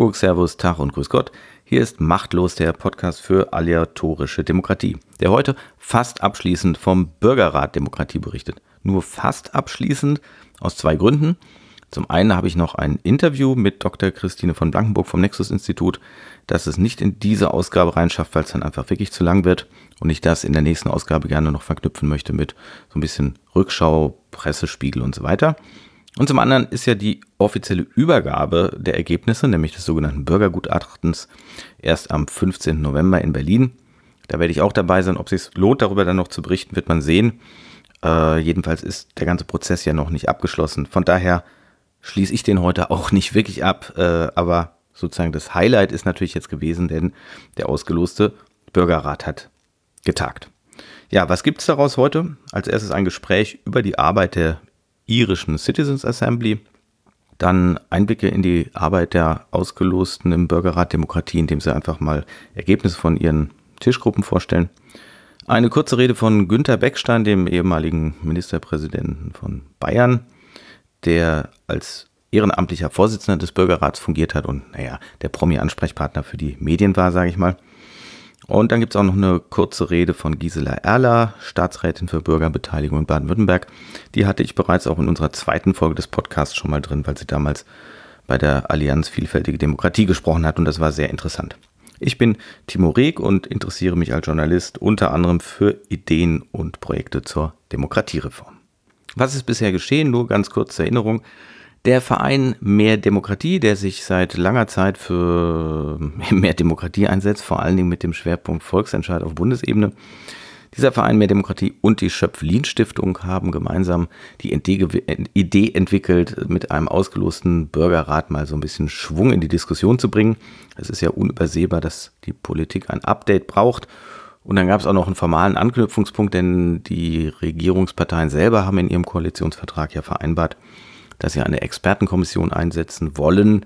Kuckuck, Servus, Tag und Grüß Gott. Hier ist Machtlos, der Podcast für aleatorische Demokratie, der heute fast abschließend vom Bürgerrat Demokratie berichtet. Nur fast abschließend aus zwei Gründen. Zum einen habe ich noch ein Interview mit Dr. Christine von Blankenburg vom Nexus Institut, das es nicht in diese Ausgabe reinschafft, weil es dann einfach wirklich zu lang wird und ich das in der nächsten Ausgabe gerne noch verknüpfen möchte mit so ein bisschen Rückschau, Pressespiegel und so weiter. Und zum anderen ist ja die offizielle Übergabe der Ergebnisse, nämlich des sogenannten Bürgergutachtens, erst am 15. November in Berlin. Da werde ich auch dabei sein. Ob es sich lohnt, darüber dann noch zu berichten, wird man sehen. Äh, jedenfalls ist der ganze Prozess ja noch nicht abgeschlossen. Von daher schließe ich den heute auch nicht wirklich ab. Äh, aber sozusagen das Highlight ist natürlich jetzt gewesen, denn der ausgeloste Bürgerrat hat getagt. Ja, was gibt es daraus heute? Als erstes ein Gespräch über die Arbeit der irischen Citizens Assembly. Dann Einblicke in die Arbeit der Ausgelosten im Bürgerrat Demokratie, indem sie einfach mal Ergebnisse von ihren Tischgruppen vorstellen. Eine kurze Rede von Günter Beckstein, dem ehemaligen Ministerpräsidenten von Bayern, der als ehrenamtlicher Vorsitzender des Bürgerrats fungiert hat und, naja, der Promi-Ansprechpartner für die Medien war, sage ich mal. Und dann gibt es auch noch eine kurze Rede von Gisela Erler, Staatsrätin für Bürgerbeteiligung in Baden-Württemberg. Die hatte ich bereits auch in unserer zweiten Folge des Podcasts schon mal drin, weil sie damals bei der Allianz Vielfältige Demokratie gesprochen hat und das war sehr interessant. Ich bin Timo Reg und interessiere mich als Journalist unter anderem für Ideen und Projekte zur Demokratiereform. Was ist bisher geschehen? Nur ganz kurz zur Erinnerung. Der Verein Mehr Demokratie, der sich seit langer Zeit für mehr Demokratie einsetzt, vor allen Dingen mit dem Schwerpunkt Volksentscheid auf Bundesebene. Dieser Verein Mehr Demokratie und die Schöpf-Lien-Stiftung haben gemeinsam die Idee entwickelt, mit einem ausgelosten Bürgerrat mal so ein bisschen Schwung in die Diskussion zu bringen. Es ist ja unübersehbar, dass die Politik ein Update braucht. Und dann gab es auch noch einen formalen Anknüpfungspunkt, denn die Regierungsparteien selber haben in ihrem Koalitionsvertrag ja vereinbart, dass sie eine Expertenkommission einsetzen wollen,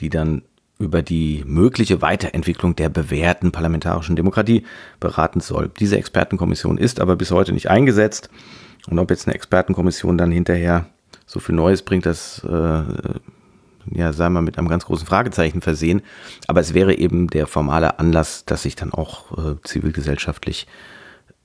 die dann über die mögliche Weiterentwicklung der bewährten parlamentarischen Demokratie beraten soll. Diese Expertenkommission ist aber bis heute nicht eingesetzt. Und ob jetzt eine Expertenkommission dann hinterher so viel Neues bringt, das äh, ja, sei mal mit einem ganz großen Fragezeichen versehen. Aber es wäre eben der formale Anlass, dass sich dann auch äh, zivilgesellschaftlich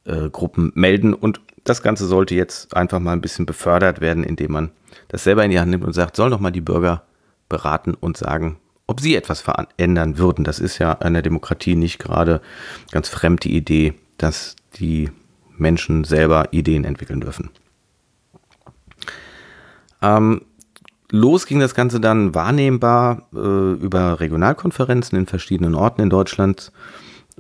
äh, Gruppen melden. Und das Ganze sollte jetzt einfach mal ein bisschen befördert werden, indem man das selber in die Hand nimmt und sagt, sollen doch mal die Bürger beraten und sagen, ob sie etwas verändern würden. Das ist ja einer Demokratie nicht gerade ganz fremd die Idee, dass die Menschen selber Ideen entwickeln dürfen. Ähm, los ging das Ganze dann wahrnehmbar äh, über Regionalkonferenzen in verschiedenen Orten in Deutschland.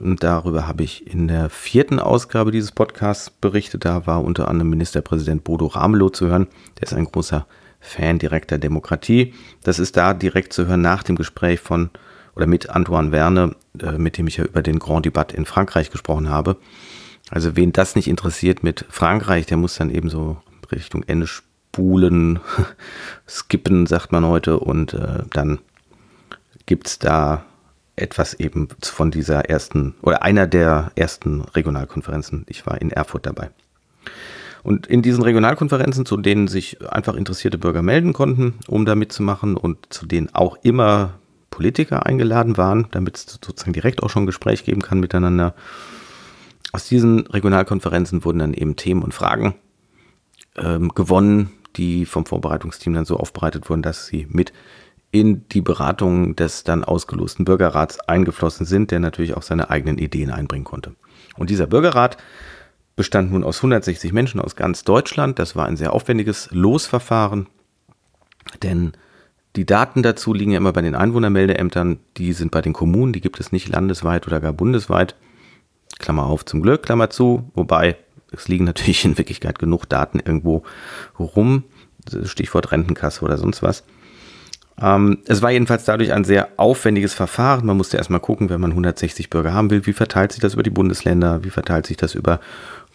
Und darüber habe ich in der vierten Ausgabe dieses Podcasts berichtet. Da war unter anderem Ministerpräsident Bodo Ramelow zu hören. Der ist ein großer Fan direkter Demokratie. Das ist da direkt zu hören nach dem Gespräch von oder mit Antoine Verne, äh, mit dem ich ja über den Grand Debat in Frankreich gesprochen habe. Also wen das nicht interessiert mit Frankreich, der muss dann eben so Richtung Ende spulen, skippen, sagt man heute. Und äh, dann gibt es da etwas eben von dieser ersten oder einer der ersten Regionalkonferenzen. Ich war in Erfurt dabei. Und in diesen Regionalkonferenzen, zu denen sich einfach interessierte Bürger melden konnten, um da mitzumachen und zu denen auch immer Politiker eingeladen waren, damit es sozusagen direkt auch schon ein Gespräch geben kann miteinander. Aus diesen Regionalkonferenzen wurden dann eben Themen und Fragen ähm, gewonnen, die vom Vorbereitungsteam dann so aufbereitet wurden, dass sie mit in die Beratungen des dann ausgelosten Bürgerrats eingeflossen sind, der natürlich auch seine eigenen Ideen einbringen konnte. Und dieser Bürgerrat bestand nun aus 160 Menschen aus ganz Deutschland. Das war ein sehr aufwendiges Losverfahren, denn die Daten dazu liegen ja immer bei den Einwohnermeldeämtern. Die sind bei den Kommunen, die gibt es nicht landesweit oder gar bundesweit. Klammer auf zum Glück, Klammer zu. Wobei es liegen natürlich in Wirklichkeit genug Daten irgendwo rum. Stichwort Rentenkasse oder sonst was. Ähm, es war jedenfalls dadurch ein sehr aufwendiges Verfahren. Man musste erstmal gucken, wenn man 160 Bürger haben will, wie verteilt sich das über die Bundesländer, wie verteilt sich das über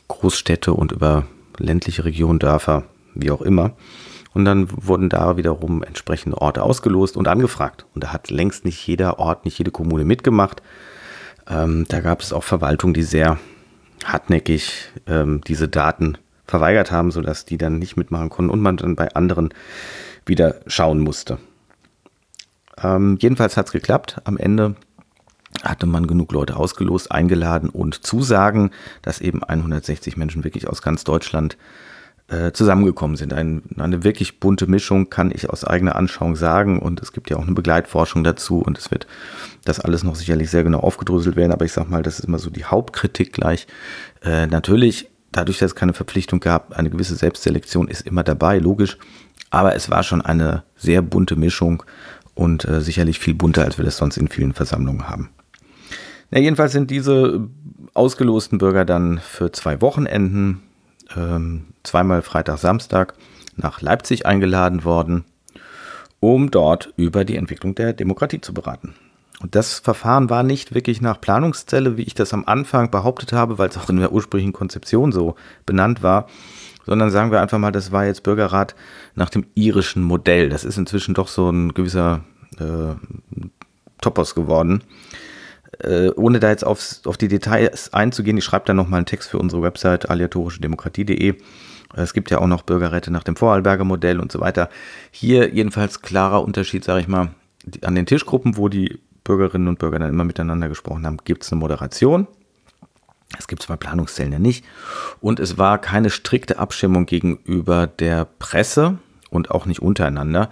Großstädte und über ländliche Regionen, Dörfer, wie auch immer. Und dann wurden da wiederum entsprechende Orte ausgelost und angefragt. Und da hat längst nicht jeder Ort, nicht jede Kommune mitgemacht. Ähm, da gab es auch Verwaltungen, die sehr hartnäckig ähm, diese Daten verweigert haben, sodass die dann nicht mitmachen konnten und man dann bei anderen wieder schauen musste. Ähm, jedenfalls hat es geklappt. Am Ende hatte man genug Leute ausgelost, eingeladen und Zusagen, dass eben 160 Menschen wirklich aus ganz Deutschland äh, zusammengekommen sind. Ein, eine wirklich bunte Mischung kann ich aus eigener Anschauung sagen und es gibt ja auch eine Begleitforschung dazu und es wird das alles noch sicherlich sehr genau aufgedröselt werden, aber ich sag mal, das ist immer so die Hauptkritik gleich. Äh, natürlich, dadurch, dass es keine Verpflichtung gab, eine gewisse Selbstselektion ist immer dabei, logisch, aber es war schon eine sehr bunte Mischung und äh, sicherlich viel bunter, als wir das sonst in vielen Versammlungen haben. Ja, jedenfalls sind diese ausgelosten Bürger dann für zwei Wochenenden, ähm, zweimal Freitag, Samstag, nach Leipzig eingeladen worden, um dort über die Entwicklung der Demokratie zu beraten. Und das Verfahren war nicht wirklich nach Planungszelle, wie ich das am Anfang behauptet habe, weil es auch in der ursprünglichen Konzeption so benannt war, sondern sagen wir einfach mal, das war jetzt Bürgerrat nach dem irischen Modell. Das ist inzwischen doch so ein gewisser äh, Topos geworden. Äh, ohne da jetzt aufs, auf die Details einzugehen, ich schreibe da nochmal einen Text für unsere Website aleatorischedemokratie.de. Es gibt ja auch noch Bürgerräte nach dem Vorarlberger Modell und so weiter. Hier jedenfalls klarer Unterschied, sage ich mal, an den Tischgruppen, wo die Bürgerinnen und Bürger dann immer miteinander gesprochen haben, gibt es eine Moderation. Es gibt zwar Planungszellen ja nicht. Und es war keine strikte Abstimmung gegenüber der Presse und auch nicht untereinander.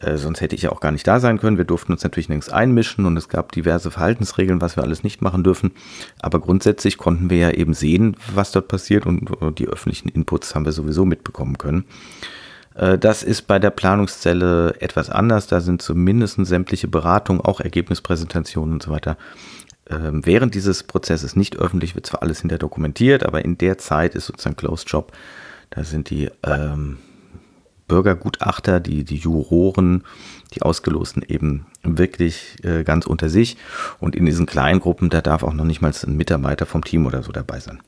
Äh, sonst hätte ich ja auch gar nicht da sein können. Wir durften uns natürlich nirgends einmischen und es gab diverse Verhaltensregeln, was wir alles nicht machen dürfen. Aber grundsätzlich konnten wir ja eben sehen, was dort passiert und äh, die öffentlichen Inputs haben wir sowieso mitbekommen können. Äh, das ist bei der Planungszelle etwas anders. Da sind zumindest sämtliche Beratungen, auch Ergebnispräsentationen und so weiter während dieses Prozesses nicht öffentlich, wird zwar alles hinter dokumentiert, aber in der Zeit ist sozusagen Closed Job. Da sind die ähm, Bürgergutachter, die, die Juroren, die Ausgelosten eben wirklich äh, ganz unter sich. Und in diesen kleinen Gruppen, da darf auch noch nicht mal ein Mitarbeiter vom Team oder so dabei sein.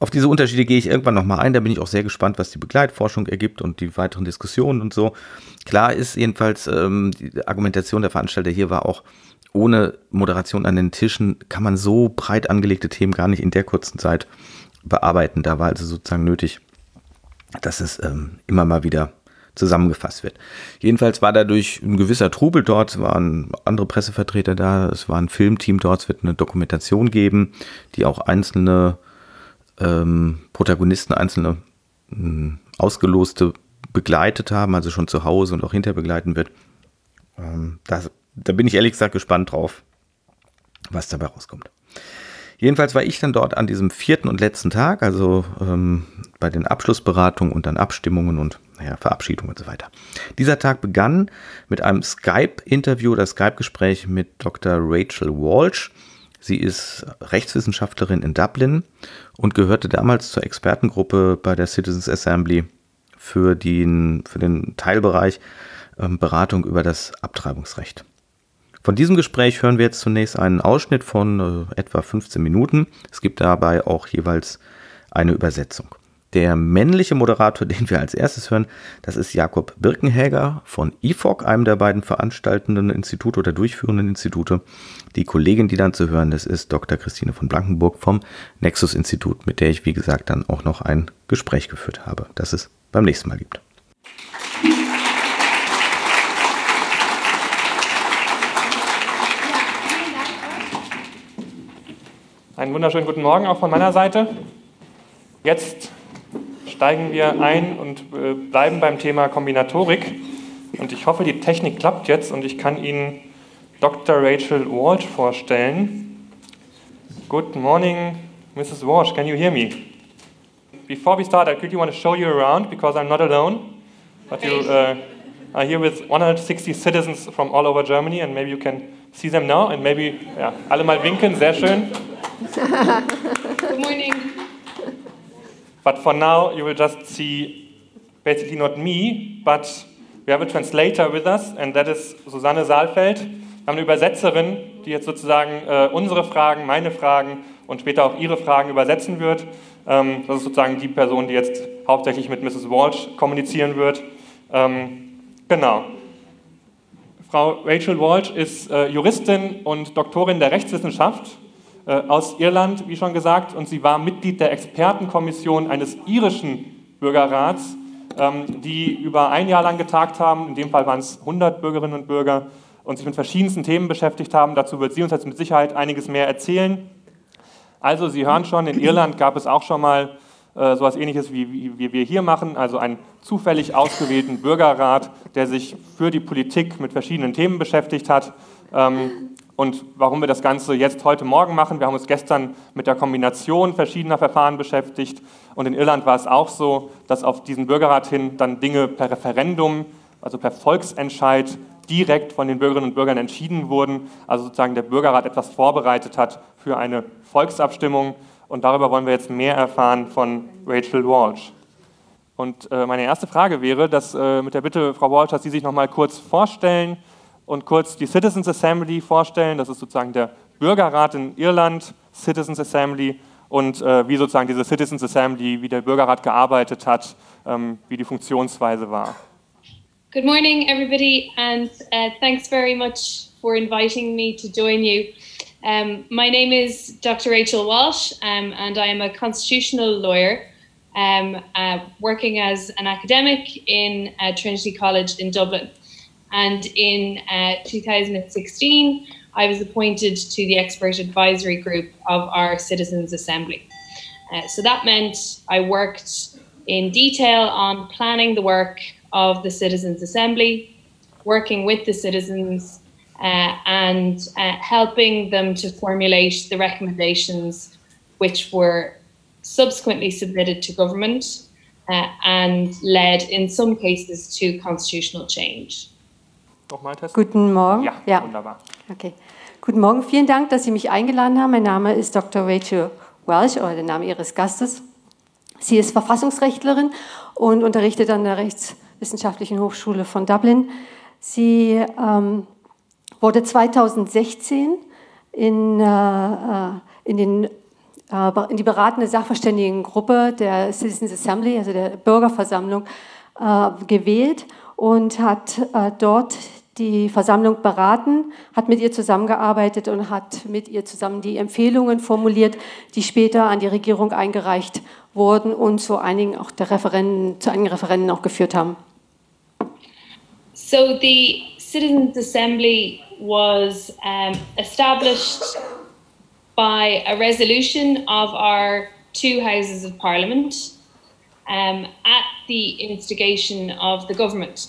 Auf diese Unterschiede gehe ich irgendwann nochmal ein. Da bin ich auch sehr gespannt, was die Begleitforschung ergibt und die weiteren Diskussionen und so. Klar ist jedenfalls, ähm, die Argumentation der Veranstalter hier war auch, ohne Moderation an den Tischen kann man so breit angelegte Themen gar nicht in der kurzen Zeit bearbeiten. Da war also sozusagen nötig, dass es ähm, immer mal wieder zusammengefasst wird. Jedenfalls war dadurch ein gewisser Trubel dort, es waren andere Pressevertreter da, es war ein Filmteam dort, es wird eine Dokumentation geben, die auch einzelne ähm, Protagonisten, einzelne äh, Ausgeloste begleitet haben, also schon zu Hause und auch hinter begleiten wird. Ähm, das, da bin ich ehrlich gesagt gespannt drauf, was dabei rauskommt. Jedenfalls war ich dann dort an diesem vierten und letzten Tag, also ähm, bei den Abschlussberatungen und dann Abstimmungen und naja, Verabschiedungen und so weiter. Dieser Tag begann mit einem Skype-Interview oder Skype-Gespräch mit Dr. Rachel Walsh. Sie ist Rechtswissenschaftlerin in Dublin und gehörte damals zur Expertengruppe bei der Citizens Assembly für den, für den Teilbereich ähm, Beratung über das Abtreibungsrecht. Von diesem Gespräch hören wir jetzt zunächst einen Ausschnitt von äh, etwa 15 Minuten. Es gibt dabei auch jeweils eine Übersetzung. Der männliche Moderator, den wir als erstes hören, das ist Jakob Birkenhäger von IFOC, einem der beiden veranstaltenden Institute oder durchführenden Institute. Die Kollegin, die dann zu hören ist, ist Dr. Christine von Blankenburg vom Nexus-Institut, mit der ich, wie gesagt, dann auch noch ein Gespräch geführt habe, das es beim nächsten Mal gibt. Einen wunderschönen guten Morgen auch von meiner Seite. Jetzt steigen wir ein und äh, bleiben beim Thema Kombinatorik. Und ich hoffe, die Technik klappt jetzt und ich kann Ihnen Dr. Rachel Walsh vorstellen. Good morning, Mrs. Walsh. Can you hear me? Before we start, I quickly want to show you around because I'm not alone, but you uh, are here with 160 citizens from all over Germany and maybe you can see them now and maybe, ja, alle mal winken, sehr schön. Good morning. But for now, you will just see basically not me, but we have a translator with us, and that is Susanne Saalfeld. Wir haben eine Übersetzerin, die jetzt sozusagen äh, unsere Fragen, meine Fragen und später auch ihre Fragen übersetzen wird. Ähm, das ist sozusagen die Person, die jetzt hauptsächlich mit Mrs. Walsh kommunizieren wird. Ähm, genau. Frau Rachel Walsh ist äh, Juristin und Doktorin der Rechtswissenschaft äh, aus Irland, wie schon gesagt, und sie war Mitglied der Expertenkommission eines irischen Bürgerrats, ähm, die über ein Jahr lang getagt haben. In dem Fall waren es 100 Bürgerinnen und Bürger und sich mit verschiedensten Themen beschäftigt haben. Dazu wird sie uns jetzt mit Sicherheit einiges mehr erzählen. Also, Sie hören schon, in Irland gab es auch schon mal äh, sowas ähnliches, wie, wie, wie, wir hier machen, also einen zufällig ausgewählten Bürgerrat, der sich für die Politik mit verschiedenen Themen beschäftigt hat. Ähm, und warum wir das Ganze jetzt heute Morgen machen, wir haben uns gestern mit der Kombination verschiedener Verfahren beschäftigt. Und in Irland war es auch so, dass auf diesen Bürgerrat hin dann Dinge per Referendum, also per Volksentscheid, direkt von den Bürgerinnen und Bürgern entschieden wurden. Also sozusagen der Bürgerrat etwas vorbereitet hat für eine Volksabstimmung. Und darüber wollen wir jetzt mehr erfahren von Rachel Walsh. Und äh, meine erste Frage wäre, dass äh, mit der Bitte, Frau Walsh, dass Sie sich noch mal kurz vorstellen und kurz die Citizens Assembly vorstellen. Das ist sozusagen der Bürgerrat in Irland, Citizens Assembly, und äh, wie sozusagen diese Citizens Assembly, wie der Bürgerrat gearbeitet hat, ähm, wie die Funktionsweise war. Good morning, everybody, and uh, thanks very much for inviting me to join you. Um, my name is Dr. Rachel Walsh, um, and I am a constitutional lawyer um, uh, working as an academic in uh, Trinity College in Dublin. And in uh, 2016, I was appointed to the expert advisory group of our Citizens Assembly. Uh, so that meant I worked in detail on planning the work of the Citizens Assembly, working with the citizens, uh, and uh, helping them to formulate the recommendations which were subsequently submitted to government uh, and led, in some cases, to constitutional change. Guten Morgen. Ja, ja, wunderbar. Okay. Guten Morgen, vielen Dank, dass Sie mich eingeladen haben. Mein Name ist Dr. Rachel Welsh oder der Name Ihres Gastes. Sie ist Verfassungsrechtlerin und unterrichtet an der Rechts- Wissenschaftlichen Hochschule von Dublin. Sie ähm, wurde 2016 in, äh, äh, in, den, äh, in die beratende Sachverständigengruppe der Citizens Assembly, also der Bürgerversammlung, äh, gewählt und hat dort die Versammlung beraten, hat mit ihr zusammengearbeitet und hat mit ihr zusammen die Empfehlungen formuliert, die später an die Regierung eingereicht wurden und zu einigen auch der Referenden, zu einigen Referenden auch geführt haben. So the Citizens Assembly was um, established by a resolution of our two houses of parliament um, at the instigation of the government.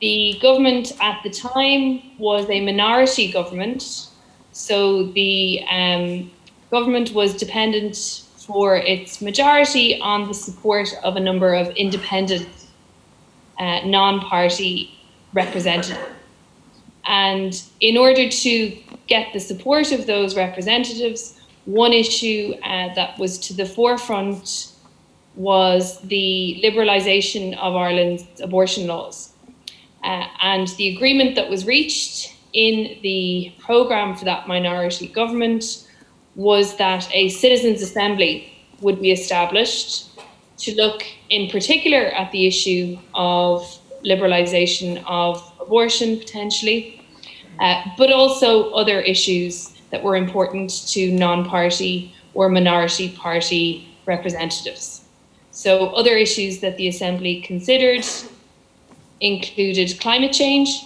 The government at the time was a minority government, so the um, government was dependent for its majority on the support of a number of independent uh, non party representatives. And in order to get the support of those representatives, one issue uh, that was to the forefront was the liberalisation of Ireland's abortion laws. Uh, and the agreement that was reached in the programme for that minority government was that a citizens' assembly would be established to look in particular at the issue of liberalisation of abortion potentially, uh, but also other issues that were important to non party or minority party representatives. So, other issues that the Assembly considered included climate change,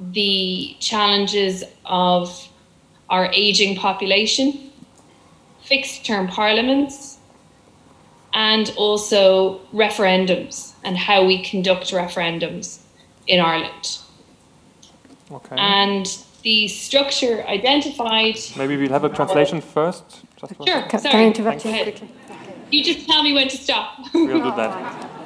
the challenges of our ageing population, fixed term parliaments, and also referendums and how we conduct referendums in Ireland. Okay. And the structure identified. Maybe we'll have a translation first. Just sure. Can, Sorry. can I interrupt you quickly? You just tell me when to stop. We'll do that.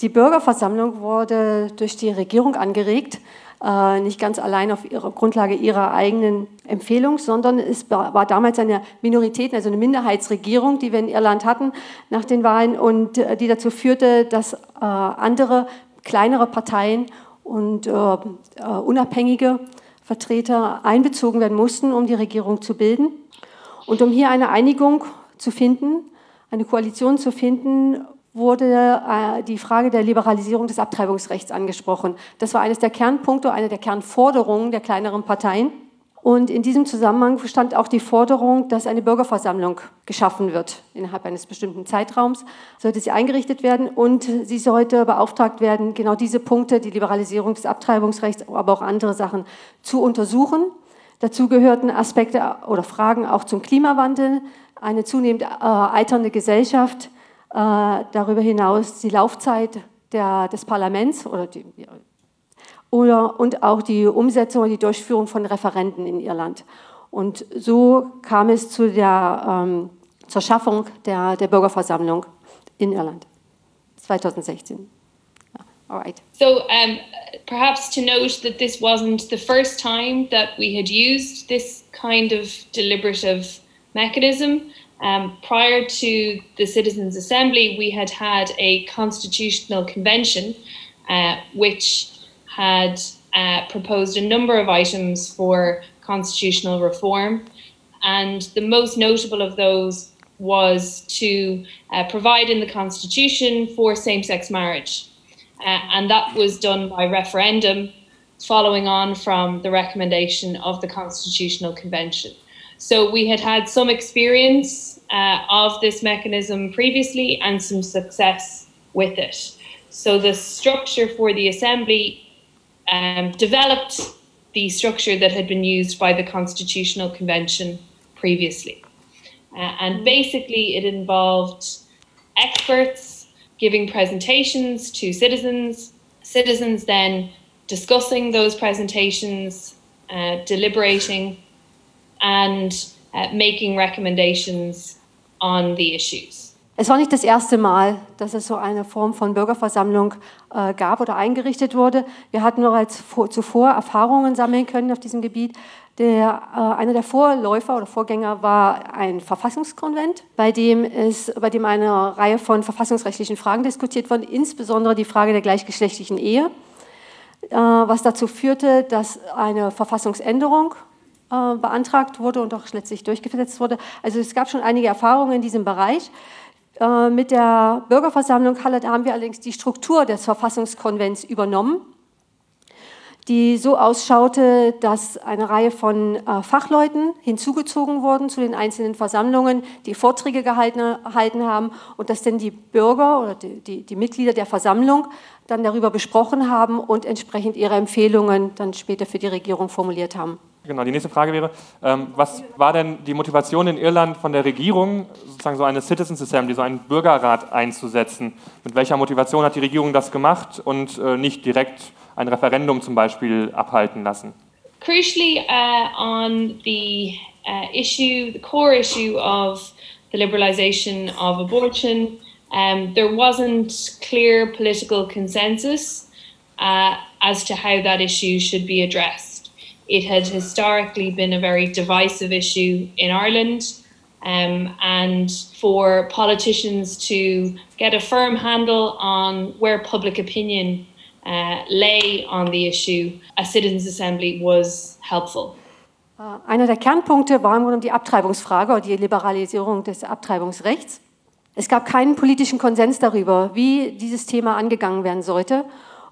Die Bürgerversammlung wurde durch die Regierung angeregt, äh, nicht ganz allein auf ihrer Grundlage ihrer eigenen Empfehlung, sondern es war damals eine Minorität, also eine Minderheitsregierung, die wir in Irland hatten nach den Wahlen und äh, die dazu führte, dass äh, andere kleinere Parteien und unabhängige Vertreter einbezogen werden mussten, um die Regierung zu bilden. Und um hier eine Einigung zu finden, eine Koalition zu finden, wurde äh, die Frage der Liberalisierung des Abtreibungsrechts angesprochen. Das war eines der Kernpunkte, eine der Kernforderungen der kleineren Parteien. Und in diesem Zusammenhang stand auch die Forderung, dass eine Bürgerversammlung geschaffen wird. Innerhalb eines bestimmten Zeitraums sollte sie eingerichtet werden und sie sollte beauftragt werden, genau diese Punkte, die Liberalisierung des Abtreibungsrechts, aber auch andere Sachen zu untersuchen. Dazu gehörten Aspekte oder Fragen auch zum Klimawandel, eine zunehmend äh, alternde Gesellschaft, äh, darüber hinaus die Laufzeit der, des Parlaments oder die, oder, und auch die Umsetzung und die Durchführung von Referenten in Irland. Und so kam es zu der, ähm, zur Schaffung der, der Bürgerversammlung in Irland 2016. All right. So um, perhaps to note that this wasn't the first time that we had used this kind of deliberative mechanism. Um, prior to the Citizens' Assembly, we had had a constitutional convention uh, which had uh, proposed a number of items for constitutional reform. And the most notable of those was to uh, provide in the Constitution for same sex marriage. Uh, and that was done by referendum, following on from the recommendation of the Constitutional Convention. So we had had some experience uh, of this mechanism previously and some success with it. So the structure for the Assembly um, developed the structure that had been used by the Constitutional Convention previously. Uh, and basically, it involved experts giving presentations to citizens, citizens then discussing those presentations, uh, deliberating, and uh, making recommendations on the issues. Es war nicht das erste Mal, dass es so eine Form von Bürgerversammlung äh, gab oder eingerichtet wurde. Wir hatten als vor, zuvor Erfahrungen sammeln können auf diesem Gebiet. Der, äh, einer der Vorläufer oder Vorgänger war ein Verfassungskonvent, bei dem, es, bei dem eine Reihe von verfassungsrechtlichen Fragen diskutiert wurden, insbesondere die Frage der gleichgeschlechtlichen Ehe, äh, was dazu führte, dass eine Verfassungsänderung äh, beantragt wurde und auch letztlich durchgesetzt wurde. Also es gab schon einige Erfahrungen in diesem Bereich. Äh, mit der Bürgerversammlung Halle haben wir allerdings die Struktur des Verfassungskonvents übernommen, die so ausschaute, dass eine Reihe von äh, Fachleuten hinzugezogen wurden zu den einzelnen Versammlungen, die Vorträge gehalten, gehalten haben und dass dann die Bürger oder die, die, die Mitglieder der Versammlung dann darüber besprochen haben und entsprechend ihre Empfehlungen dann später für die Regierung formuliert haben. Genau, die nächste Frage wäre, ähm, was war denn die Motivation in Irland von der Regierung, sozusagen so eine Citizens Assembly, so einen Bürgerrat einzusetzen? Mit welcher Motivation hat die Regierung das gemacht und äh, nicht direkt ein Referendum zum Beispiel abhalten lassen? Crucially uh, on the uh, issue, the core issue of the liberalisation of abortion, um, there wasn't clear political consensus uh, as to how that issue should be addressed. It had historically been a very divisive issue in Ireland. Um, and for politicians to get a firm handle on where public opinion uh, lay on the issue, a citizens' assembly was helpful. Uh, einer der Kernpunkte war im Grunde die Abtreibungsfrage oder die Liberalisierung des Abtreibungsrechts. Es gab keinen politischen Konsens darüber, wie dieses Thema angegangen werden sollte.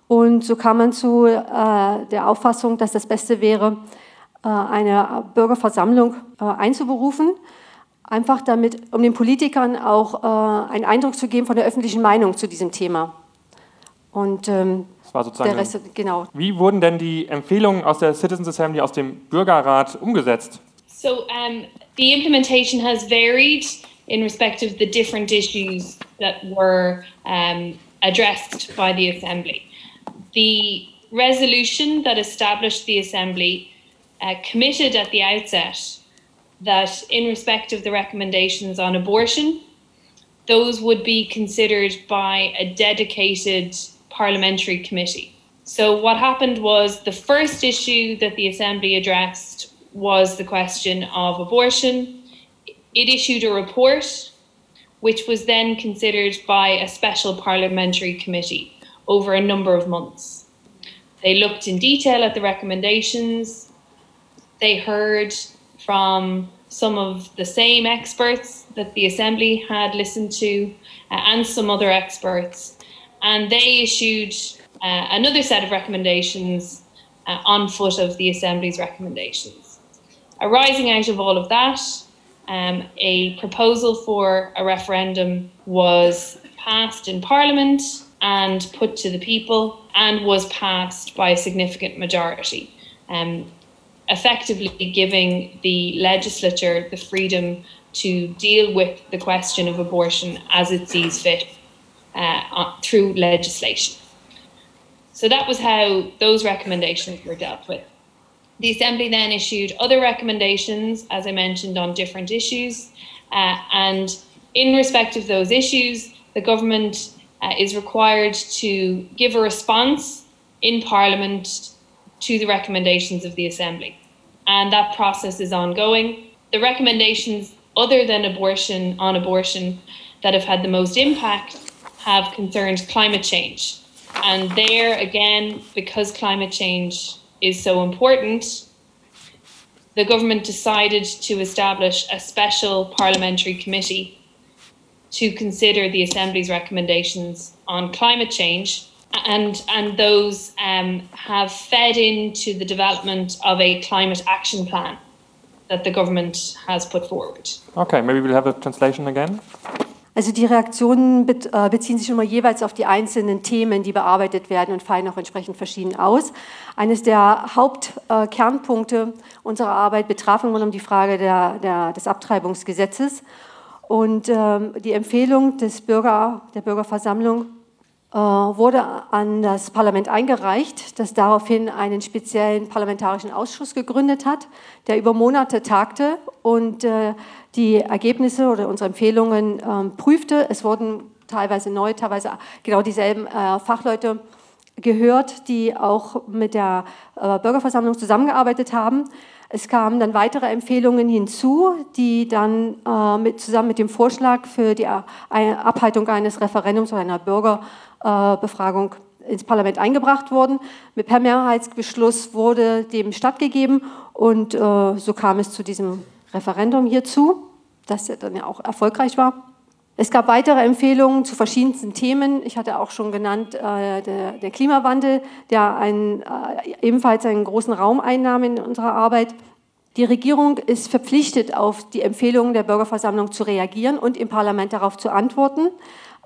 Und so kam man zu äh, der Auffassung, dass das Beste wäre, äh, eine Bürgerversammlung äh, einzuberufen, einfach damit, um den Politikern auch einen Eindruck zu geben von der öffentlichen Meinung zu diesem Thema. Und ähm, das war sozusagen der Rest, genau. Wie wurden denn die Empfehlungen aus der Citizens Assembly, aus dem Bürgerrat umgesetzt? So um, the implementation has varied in respect of the different issues that were um, addressed by the Assembly. The resolution that established the Assembly uh, committed at the outset that, in respect of the recommendations on abortion, those would be considered by a dedicated parliamentary committee. So, what happened was the first issue that the Assembly addressed was the question of abortion. It issued a report, which was then considered by a special parliamentary committee over a number of months. They looked in detail at the recommendations. They heard from some of the same experts that the Assembly had listened to uh, and some other experts. And they issued uh, another set of recommendations uh, on foot of the Assembly's recommendations. arising out of all of that, um, a proposal for a referendum was passed in Parliament and put to the people and was passed by a significant majority, um, effectively giving the legislature the freedom to deal with the question of abortion as it sees fit uh, through legislation. So that was how those recommendations were dealt with. The Assembly then issued other recommendations, as I mentioned, on different issues. Uh, and in respect of those issues, the government uh, is required to give a response in Parliament to the recommendations of the Assembly. And that process is ongoing. The recommendations, other than abortion on abortion, that have had the most impact have concerned climate change. And there, again, because climate change is so important, the government decided to establish a special parliamentary committee to consider the Assembly's recommendations on climate change. And, and those um, have fed into the development of a climate action plan that the government has put forward. Okay, maybe we'll have a translation again. Also die Reaktionen äh, beziehen sich immer jeweils auf die einzelnen Themen, die bearbeitet werden und fallen auch entsprechend verschieden aus. Eines der Hauptkernpunkte unserer Arbeit betraf nun die Frage der, der, des Abtreibungsgesetzes. Und ähm, die Empfehlung des Bürger, der Bürgerversammlung äh, wurde an das Parlament eingereicht, das daraufhin einen speziellen parlamentarischen Ausschuss gegründet hat, der über Monate tagte und äh, die Ergebnisse oder unsere Empfehlungen ähm, prüfte. Es wurden teilweise neue, teilweise genau dieselben äh, Fachleute gehört, die auch mit der äh, Bürgerversammlung zusammengearbeitet haben. Es kamen dann weitere Empfehlungen hinzu, die dann äh, mit, zusammen mit dem Vorschlag für die Abhaltung eines Referendums oder einer Bürgerbefragung ins Parlament eingebracht wurden. Mit per Mehrheitsbeschluss wurde dem stattgegeben und äh, so kam es zu diesem Referendum hierzu, das ja dann ja auch erfolgreich war. Es gab weitere Empfehlungen zu verschiedensten Themen. Ich hatte auch schon genannt äh, der, der, Klimawandel, der ein, äh, ebenfalls einen großen Raum einnahm in unserer Arbeit. Die Regierung ist verpflichtet, auf die Empfehlungen der Bürgerversammlung zu reagieren und im Parlament darauf zu antworten.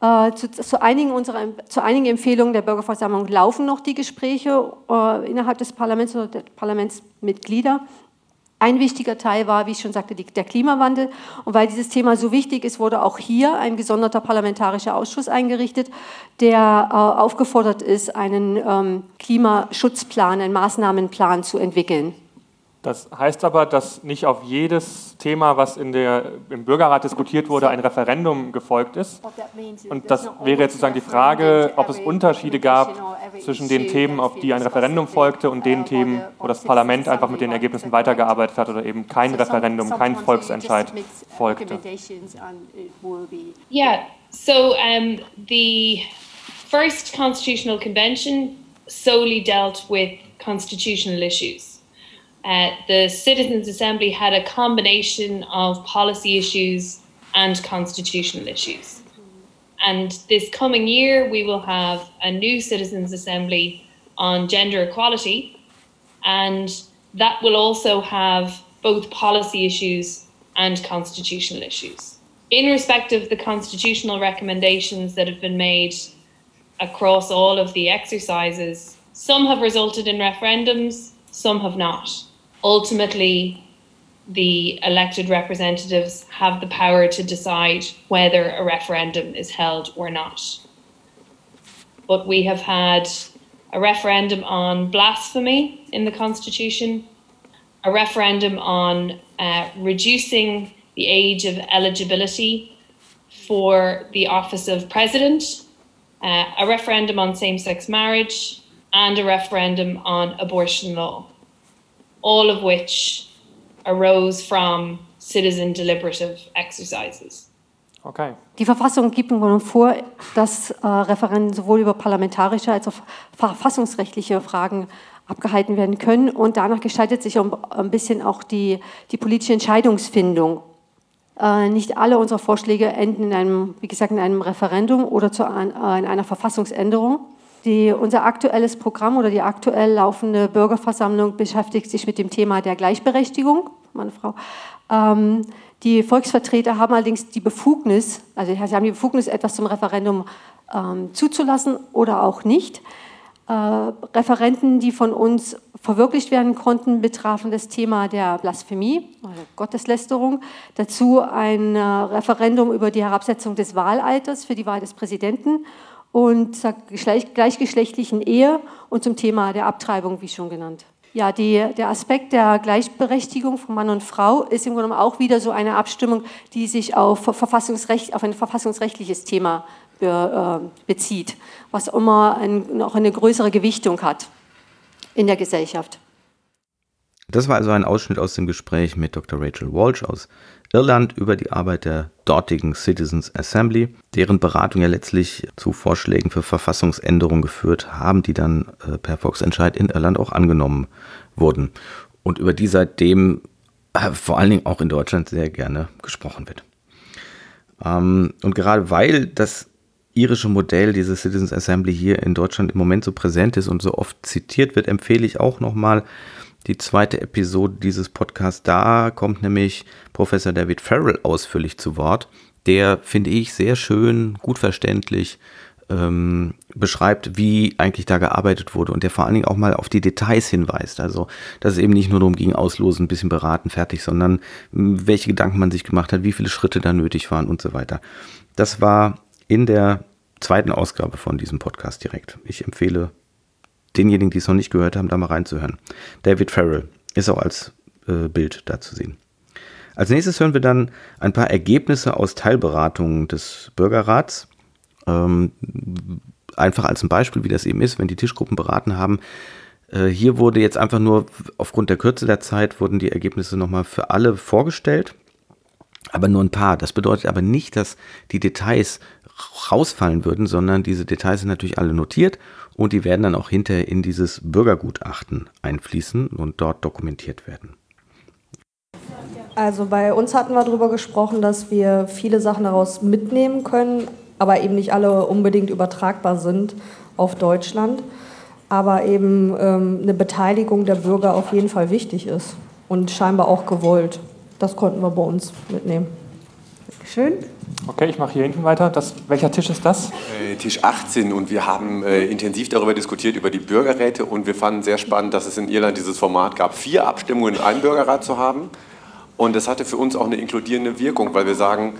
Äh, zu, zu, einigen unserer, zu einigen Empfehlungen der Bürgerversammlung laufen noch die Gespräche äh, innerhalb des Parlaments oder der Parlamentsmitglieder. Ein wichtiger Teil war, wie ich schon sagte, die, der Klimawandel. Und weil dieses Thema so wichtig ist, wurde auch hier ein gesonderter parlamentarischer Ausschuss eingerichtet, der äh, aufgefordert ist, einen ähm, Klimaschutzplan, einen Maßnahmenplan zu entwickeln. Das heißt aber, dass nicht auf jedes Thema, was in der, im Bürgerrat diskutiert wurde, ein Referendum gefolgt ist. Und das wäre jetzt sozusagen die Frage, ob es Unterschiede gab zwischen den Themen, auf die ein Referendum folgte, und den Themen, wo das Parlament einfach mit den Ergebnissen weitergearbeitet hat oder eben kein Referendum, kein Volksentscheid folgte. Yeah, so um, the first Constitutional Convention solely dealt with constitutional issues. Uh, the Citizens' Assembly had a combination of policy issues and constitutional issues. And this coming year, we will have a new Citizens' Assembly on gender equality, and that will also have both policy issues and constitutional issues. In respect of the constitutional recommendations that have been made across all of the exercises, some have resulted in referendums, some have not ultimately the elected representatives have the power to decide whether a referendum is held or not. But we have had a referendum on blasphemy in the Constitution, a referendum on uh, reducing the age of eligibility for the office of president, uh, a referendum on same sex marriage, and a referendum on abortion law. All of which arose from citizen deliberative exercises. Okay. Die Verfassung gibt nun vor, dass äh, Referenden sowohl über parlamentarische als auch verfassungsrechtliche Fragen abgehalten werden können. Und danach gestaltet sich ein bisschen auch die, die politische Entscheidungsfindung. Äh, nicht alle unserer Vorschläge enden in einem, wie gesagt, in einem Referendum oder zu, äh, in einer Verfassungsänderung. Die, unser aktuelles Programm oder die aktuell laufende Bürgerversammlung beschäftigt sich mit dem Thema der Gleichberechtigung. Mann, Frau. Ähm, die Volksvertreter haben allerdings die Befugnis, also sie haben die Befugnis, etwas zum Referendum ähm, zuzulassen oder auch nicht. Äh, Referenten, die von uns verwirklicht werden konnten, betrafen das Thema der Blasphemie oder Gotteslästerung. Dazu ein äh, Referendum über die Herabsetzung des Wahlalters für die Wahl des Präsidenten und zur gleichgeschlechtlichen Ehe und zum Thema der Abtreibung, wie schon genannt. Ja, die, der Aspekt der Gleichberechtigung von Mann und Frau ist im Grunde genommen auch wieder so eine Abstimmung, die sich auf, Verfassungsrecht, auf ein verfassungsrechtliches Thema be, äh, bezieht, was immer ein, auch eine größere Gewichtung hat in der Gesellschaft. Das war also ein Ausschnitt aus dem Gespräch mit Dr. Rachel Walsh aus Irland über die Arbeit der dortigen Citizens Assembly, deren Beratung ja letztlich zu Vorschlägen für Verfassungsänderungen geführt haben, die dann äh, per Volksentscheid in Irland auch angenommen wurden und über die seitdem äh, vor allen Dingen auch in Deutschland sehr gerne gesprochen wird. Ähm, und gerade weil das irische Modell, diese Citizens Assembly hier in Deutschland im Moment so präsent ist und so oft zitiert wird, empfehle ich auch nochmal die zweite Episode dieses Podcasts. Da kommt nämlich Professor David Farrell ausführlich zu Wort, der, finde ich, sehr schön, gut verständlich ähm, beschreibt, wie eigentlich da gearbeitet wurde und der vor allen Dingen auch mal auf die Details hinweist. Also, dass es eben nicht nur darum ging, auslosen, ein bisschen beraten, fertig, sondern welche Gedanken man sich gemacht hat, wie viele Schritte da nötig waren und so weiter. Das war in der zweiten Ausgabe von diesem Podcast direkt. Ich empfehle denjenigen, die es noch nicht gehört haben, da mal reinzuhören. David Farrell ist auch als äh, Bild da zu sehen. Als nächstes hören wir dann ein paar Ergebnisse aus Teilberatungen des Bürgerrats. Ähm, einfach als ein Beispiel, wie das eben ist, wenn die Tischgruppen beraten haben. Äh, hier wurde jetzt einfach nur aufgrund der Kürze der Zeit wurden die Ergebnisse nochmal für alle vorgestellt, aber nur ein paar. Das bedeutet aber nicht, dass die Details rausfallen würden, sondern diese Details sind natürlich alle notiert und die werden dann auch hinterher in dieses Bürgergutachten einfließen und dort dokumentiert werden. Also bei uns hatten wir darüber gesprochen, dass wir viele Sachen daraus mitnehmen können, aber eben nicht alle unbedingt übertragbar sind auf Deutschland. Aber eben ähm, eine Beteiligung der Bürger auf jeden Fall wichtig ist und scheinbar auch gewollt. Das konnten wir bei uns mitnehmen. Schön. Okay, ich mache hier hinten weiter. Das, welcher Tisch ist das? Äh, Tisch 18 und wir haben äh, intensiv darüber diskutiert, über die Bürgerräte und wir fanden sehr spannend, dass es in Irland dieses Format gab, vier Abstimmungen in einem Bürgerrat zu haben. Und das hatte für uns auch eine inkludierende Wirkung, weil wir sagen,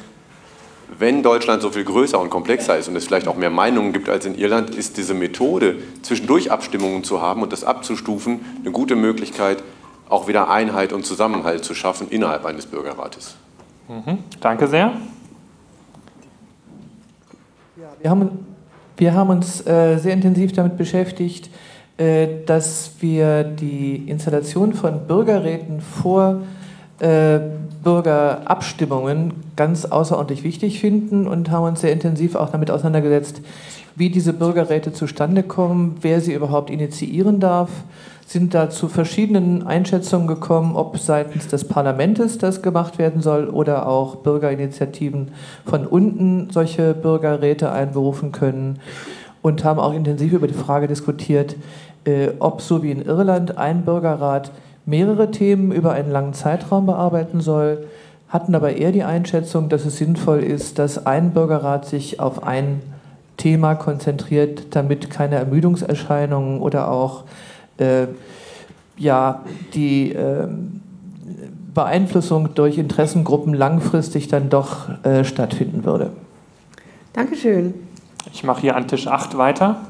wenn Deutschland so viel größer und komplexer ist und es vielleicht auch mehr Meinungen gibt als in Irland, ist diese Methode, zwischendurch Abstimmungen zu haben und das abzustufen, eine gute Möglichkeit, auch wieder Einheit und Zusammenhalt zu schaffen innerhalb eines Bürgerrates. Mhm, danke sehr. Wir haben, wir haben uns äh, sehr intensiv damit beschäftigt, äh, dass wir die Installation von Bürgerräten vor äh, Bürgerabstimmungen ganz außerordentlich wichtig finden und haben uns sehr intensiv auch damit auseinandergesetzt, wie diese Bürgerräte zustande kommen, wer sie überhaupt initiieren darf, sind da zu verschiedenen Einschätzungen gekommen, ob seitens des Parlaments das gemacht werden soll oder auch Bürgerinitiativen von unten solche Bürgerräte einberufen können und haben auch intensiv über die Frage diskutiert, äh, ob so wie in Irland ein Bürgerrat mehrere Themen über einen langen Zeitraum bearbeiten soll, hatten aber eher die Einschätzung, dass es sinnvoll ist, dass ein Bürgerrat sich auf ein Thema konzentriert, damit keine Ermüdungserscheinungen oder auch äh, ja, die äh, Beeinflussung durch Interessengruppen langfristig dann doch äh, stattfinden würde. Dankeschön. Ich mache hier an Tisch 8 weiter.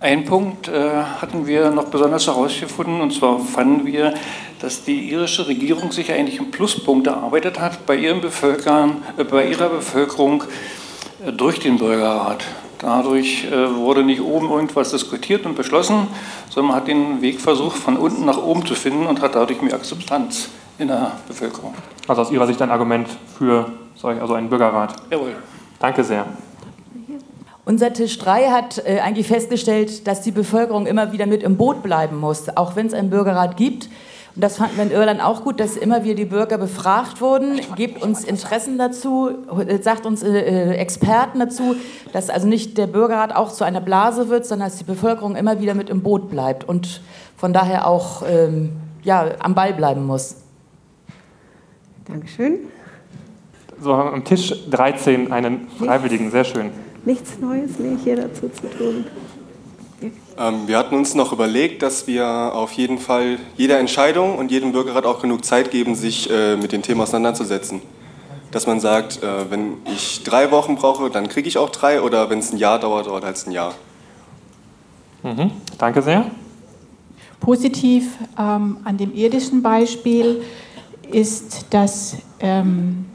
Ein Punkt äh, hatten wir noch besonders herausgefunden, und zwar fanden wir, dass die irische Regierung sich eigentlich einen Pluspunkt erarbeitet hat bei, ihren Bevölkern, äh, bei ihrer Bevölkerung äh, durch den Bürgerrat. Dadurch äh, wurde nicht oben irgendwas diskutiert und beschlossen, sondern man hat den Weg versucht, von unten nach oben zu finden und hat dadurch mehr Akzeptanz in der Bevölkerung. Also aus Ihrer Sicht ein Argument für also einen Bürgerrat? Jawohl. Danke sehr. Unser Tisch 3 hat äh, eigentlich festgestellt, dass die Bevölkerung immer wieder mit im Boot bleiben muss, auch wenn es einen Bürgerrat gibt. Und das fanden wir in Irland auch gut, dass immer wieder die Bürger befragt wurden, gebt uns Interessen dazu, sagt uns äh, äh, Experten dazu, dass also nicht der Bürgerrat auch zu einer Blase wird, sondern dass die Bevölkerung immer wieder mit im Boot bleibt und von daher auch ähm, ja, am Ball bleiben muss. Dankeschön. So, am Tisch 13 einen Freiwilligen, sehr schön. Nichts Neues mehr hier dazu zu tun. Ähm, wir hatten uns noch überlegt, dass wir auf jeden Fall jeder Entscheidung und jedem Bürgerrat auch genug Zeit geben, sich äh, mit dem Thema auseinanderzusetzen. Dass man sagt, äh, wenn ich drei Wochen brauche, dann kriege ich auch drei oder wenn es ein Jahr dauert, dauert es ein Jahr. Mhm. Danke sehr. Positiv ähm, an dem irdischen Beispiel ist, dass ähm,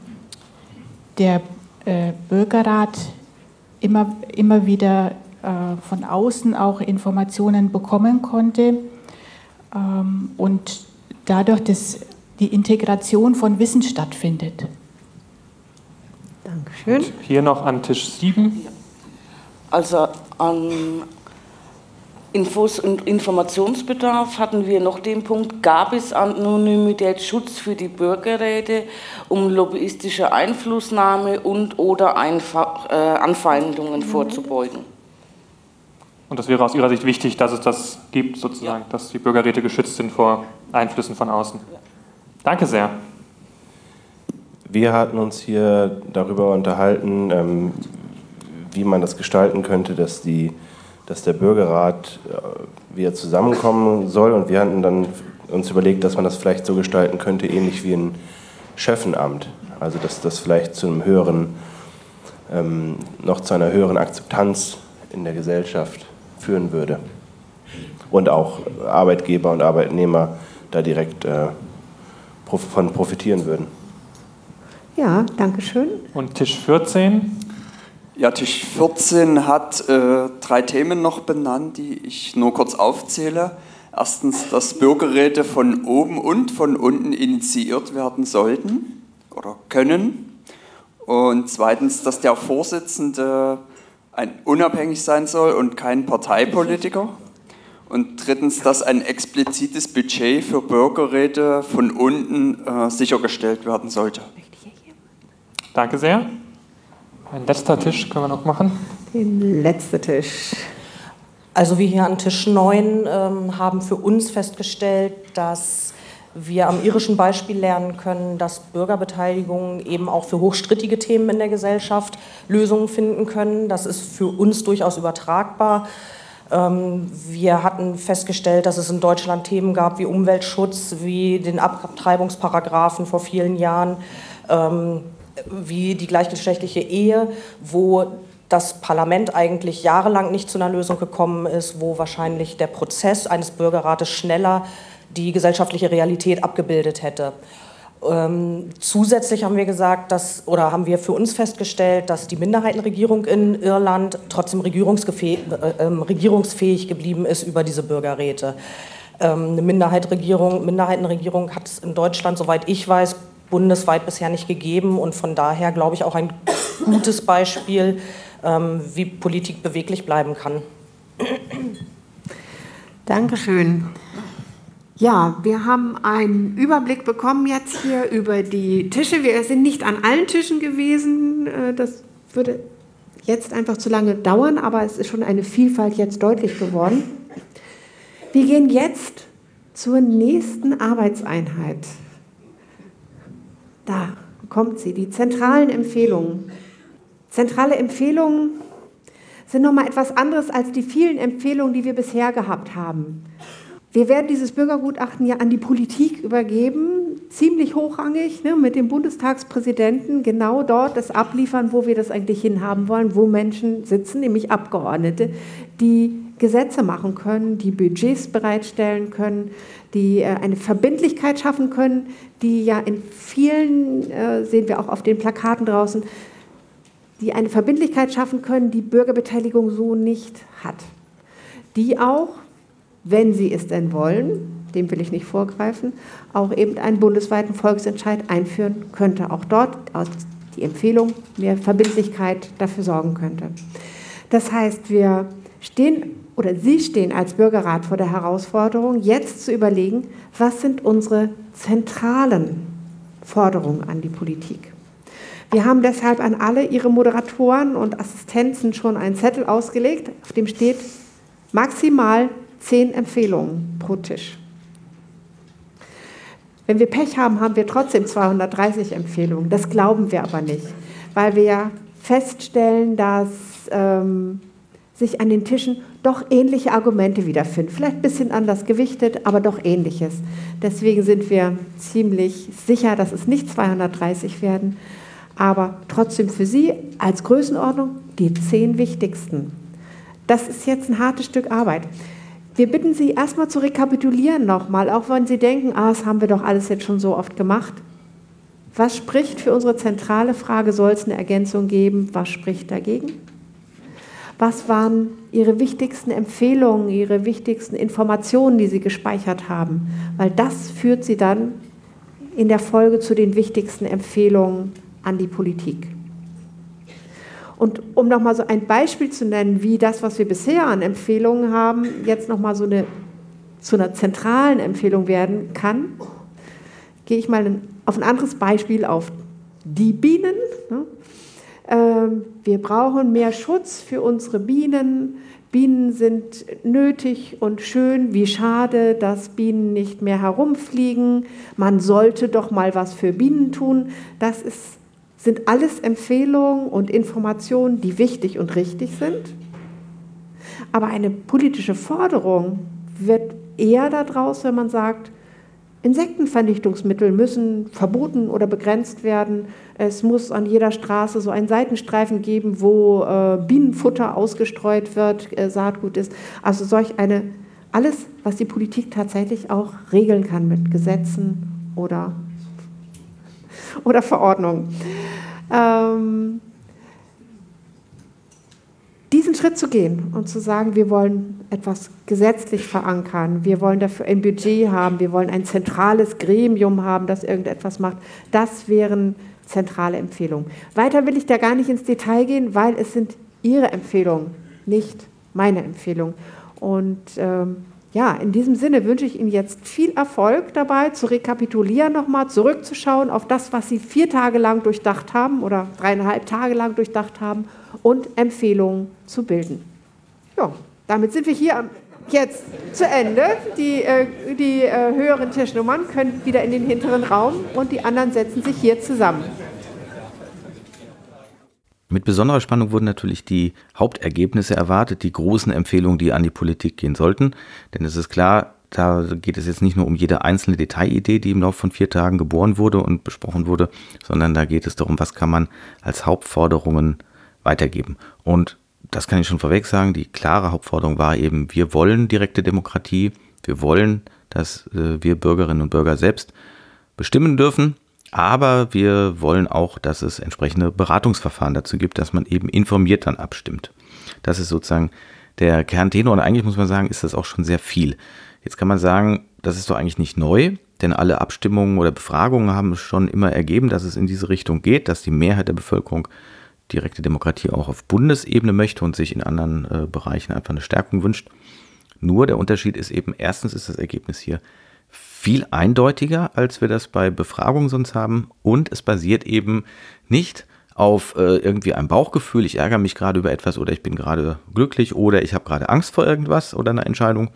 der äh, Bürgerrat immer, immer wieder von außen auch Informationen bekommen konnte ähm, und dadurch dass die Integration von Wissen stattfindet. Dankeschön. Und hier noch an Tisch 7. Also an Infos und Informationsbedarf hatten wir noch den Punkt, gab es Anonymitätsschutz für die Bürgerräte, um lobbyistische Einflussnahme und oder äh, Anfeindungen mhm. vorzubeugen? Und das wäre aus Ihrer Sicht wichtig, dass es das gibt, sozusagen, ja. dass die Bürgerräte geschützt sind vor Einflüssen von außen. Ja. Danke sehr. Wir hatten uns hier darüber unterhalten, ähm, wie man das gestalten könnte, dass die dass der Bürgerrat äh, wieder zusammenkommen soll. Und wir hatten dann uns überlegt, dass man das vielleicht so gestalten könnte, ähnlich wie ein Schöffenamt. Also dass das vielleicht zu einem höheren, ähm, noch zu einer höheren Akzeptanz in der Gesellschaft führen würde. Und auch Arbeitgeber und Arbeitnehmer da direkt äh, von profitieren würden. Ja, danke schön. Und Tisch 14? Ja, Tisch 14 hat äh, drei Themen noch benannt, die ich nur kurz aufzähle. Erstens, dass Bürgerräte von oben und von unten initiiert werden sollten oder können. Und zweitens, dass der Vorsitzende ein, unabhängig sein soll und kein Parteipolitiker. Und drittens, dass ein explizites Budget für Bürgerräte von unten äh, sichergestellt werden sollte. Danke sehr. Ein letzter Tisch können wir noch machen. Den letzten Tisch. Also wir hier an Tisch 9 ähm, haben für uns festgestellt, dass wir am irischen Beispiel lernen können, dass Bürgerbeteiligung eben auch für hochstrittige Themen in der Gesellschaft Lösungen finden können. Das ist für uns durchaus übertragbar. Ähm, wir hatten festgestellt, dass es in Deutschland Themen gab wie Umweltschutz, wie den Abtreibungsparagraphen vor vielen Jahren ähm, wie die gleichgeschlechtliche Ehe, wo das Parlament eigentlich jahrelang nicht zu einer Lösung gekommen ist, wo wahrscheinlich der Prozess eines Bürgerrates schneller die gesellschaftliche Realität abgebildet hätte. Ähm, zusätzlich haben wir gesagt, dass, oder haben wir für uns festgestellt, dass die Minderheitenregierung in Irland trotzdem regierungsfähig, äh, äh, regierungsfähig geblieben ist über diese Bürgerräte. Ähm, eine Minderheitenregierung, Minderheitenregierung hat es in Deutschland, soweit ich weiß, bundesweit bisher nicht gegeben und von daher glaube ich auch ein gutes Beispiel, ähm, wie Politik beweglich bleiben kann. Dankeschön. Ja, wir haben einen Überblick bekommen jetzt hier über die Tische. Wir sind nicht an allen Tischen gewesen. Äh, das würde jetzt einfach zu lange dauern, aber es ist schon eine Vielfalt jetzt deutlich geworden. Wir gehen jetzt zur nächsten Arbeitseinheit. Da kommt sie, die zentralen Empfehlungen. Zentrale Empfehlungen sind nochmal etwas anderes als die vielen Empfehlungen, die wir bisher gehabt haben. Wir werden dieses Bürgergutachten ja an die Politik übergeben, ziemlich hochrangig, ne, mit dem Bundestagspräsidenten genau dort das abliefern, wo wir das eigentlich hinhaben wollen, wo Menschen sitzen, nämlich Abgeordnete, die Gesetze machen können, die Budgets bereitstellen können, die äh, eine Verbindlichkeit schaffen können, die ja in vielen, äh, sehen wir auch auf den Plakaten draußen, die eine Verbindlichkeit schaffen können, die Bürgerbeteiligung so nicht hat. Die auch, wenn sie es denn wollen, dem will ich nicht vorgreifen, auch eben einen bundesweiten Volksentscheid einführen könnte. Auch dort aus die Empfehlung mehr Verbindlichkeit dafür sorgen könnte. Das heißt, wir stehen oder Sie stehen als Bürgerrat vor der Herausforderung, jetzt zu überlegen, was sind unsere zentralen Forderungen an die Politik. Wir haben deshalb an alle Ihre Moderatoren und Assistenzen schon einen Zettel ausgelegt, auf dem steht maximal zehn Empfehlungen pro Tisch. Wenn wir Pech haben, haben wir trotzdem 230 Empfehlungen. Das glauben wir aber nicht, weil wir ja feststellen, dass ähm, sich an den Tischen doch ähnliche Argumente wiederfinden. Vielleicht ein bisschen anders gewichtet, aber doch ähnliches. Deswegen sind wir ziemlich sicher, dass es nicht 230 werden, aber trotzdem für Sie als Größenordnung die zehn wichtigsten. Das ist jetzt ein hartes Stück Arbeit. Wir bitten Sie erstmal zu rekapitulieren nochmal, auch wenn Sie denken, ah, das haben wir doch alles jetzt schon so oft gemacht. Was spricht für unsere zentrale Frage, soll es eine Ergänzung geben? Was spricht dagegen? Was waren Ihre wichtigsten Empfehlungen, Ihre wichtigsten Informationen, die Sie gespeichert haben? Weil das führt Sie dann in der Folge zu den wichtigsten Empfehlungen an die Politik. Und um nochmal so ein Beispiel zu nennen, wie das, was wir bisher an Empfehlungen haben, jetzt nochmal so eine, zu einer zentralen Empfehlung werden kann, gehe ich mal auf ein anderes Beispiel auf die Bienen. Ne? Ähm, wir brauchen mehr Schutz für unsere Bienen. Bienen sind nötig und schön. Wie schade, dass Bienen nicht mehr herumfliegen. Man sollte doch mal was für Bienen tun. Das ist, sind alles Empfehlungen und Informationen, die wichtig und richtig sind. Aber eine politische Forderung wird eher daraus, wenn man sagt, Insektenvernichtungsmittel müssen verboten oder begrenzt werden. Es muss an jeder Straße so einen Seitenstreifen geben, wo äh, Bienenfutter ausgestreut wird, äh, Saatgut ist. Also solch eine, alles, was die Politik tatsächlich auch regeln kann mit Gesetzen oder, oder Verordnungen. Ähm, diesen Schritt zu gehen und zu sagen, wir wollen etwas gesetzlich verankern, wir wollen dafür ein Budget haben, wir wollen ein zentrales Gremium haben, das irgendetwas macht, das wären zentrale Empfehlungen. Weiter will ich da gar nicht ins Detail gehen, weil es sind Ihre Empfehlungen, nicht meine Empfehlungen. Und ähm, ja, in diesem Sinne wünsche ich Ihnen jetzt viel Erfolg dabei, zu rekapitulieren nochmal, zurückzuschauen auf das, was Sie vier Tage lang durchdacht haben oder dreieinhalb Tage lang durchdacht haben und Empfehlungen zu bilden. Ja, damit sind wir hier jetzt zu Ende. Die, äh, die äh, höheren Tischnummern können wieder in den hinteren Raum und die anderen setzen sich hier zusammen. Mit besonderer Spannung wurden natürlich die Hauptergebnisse erwartet, die großen Empfehlungen, die an die Politik gehen sollten. Denn es ist klar, da geht es jetzt nicht nur um jede einzelne Detailidee, die im Laufe von vier Tagen geboren wurde und besprochen wurde, sondern da geht es darum, was kann man als Hauptforderungen weitergeben. Und das kann ich schon vorweg sagen, die klare Hauptforderung war eben, wir wollen direkte Demokratie, wir wollen, dass äh, wir Bürgerinnen und Bürger selbst bestimmen dürfen, aber wir wollen auch, dass es entsprechende Beratungsverfahren dazu gibt, dass man eben informiert dann abstimmt. Das ist sozusagen der Kerntenor und eigentlich muss man sagen, ist das auch schon sehr viel. Jetzt kann man sagen, das ist doch eigentlich nicht neu, denn alle Abstimmungen oder Befragungen haben schon immer ergeben, dass es in diese Richtung geht, dass die Mehrheit der Bevölkerung direkte Demokratie auch auf Bundesebene möchte und sich in anderen äh, Bereichen einfach eine Stärkung wünscht. Nur der Unterschied ist eben, erstens ist das Ergebnis hier viel eindeutiger, als wir das bei Befragungen sonst haben und es basiert eben nicht auf äh, irgendwie einem Bauchgefühl, ich ärgere mich gerade über etwas oder ich bin gerade glücklich oder ich habe gerade Angst vor irgendwas oder einer Entscheidung,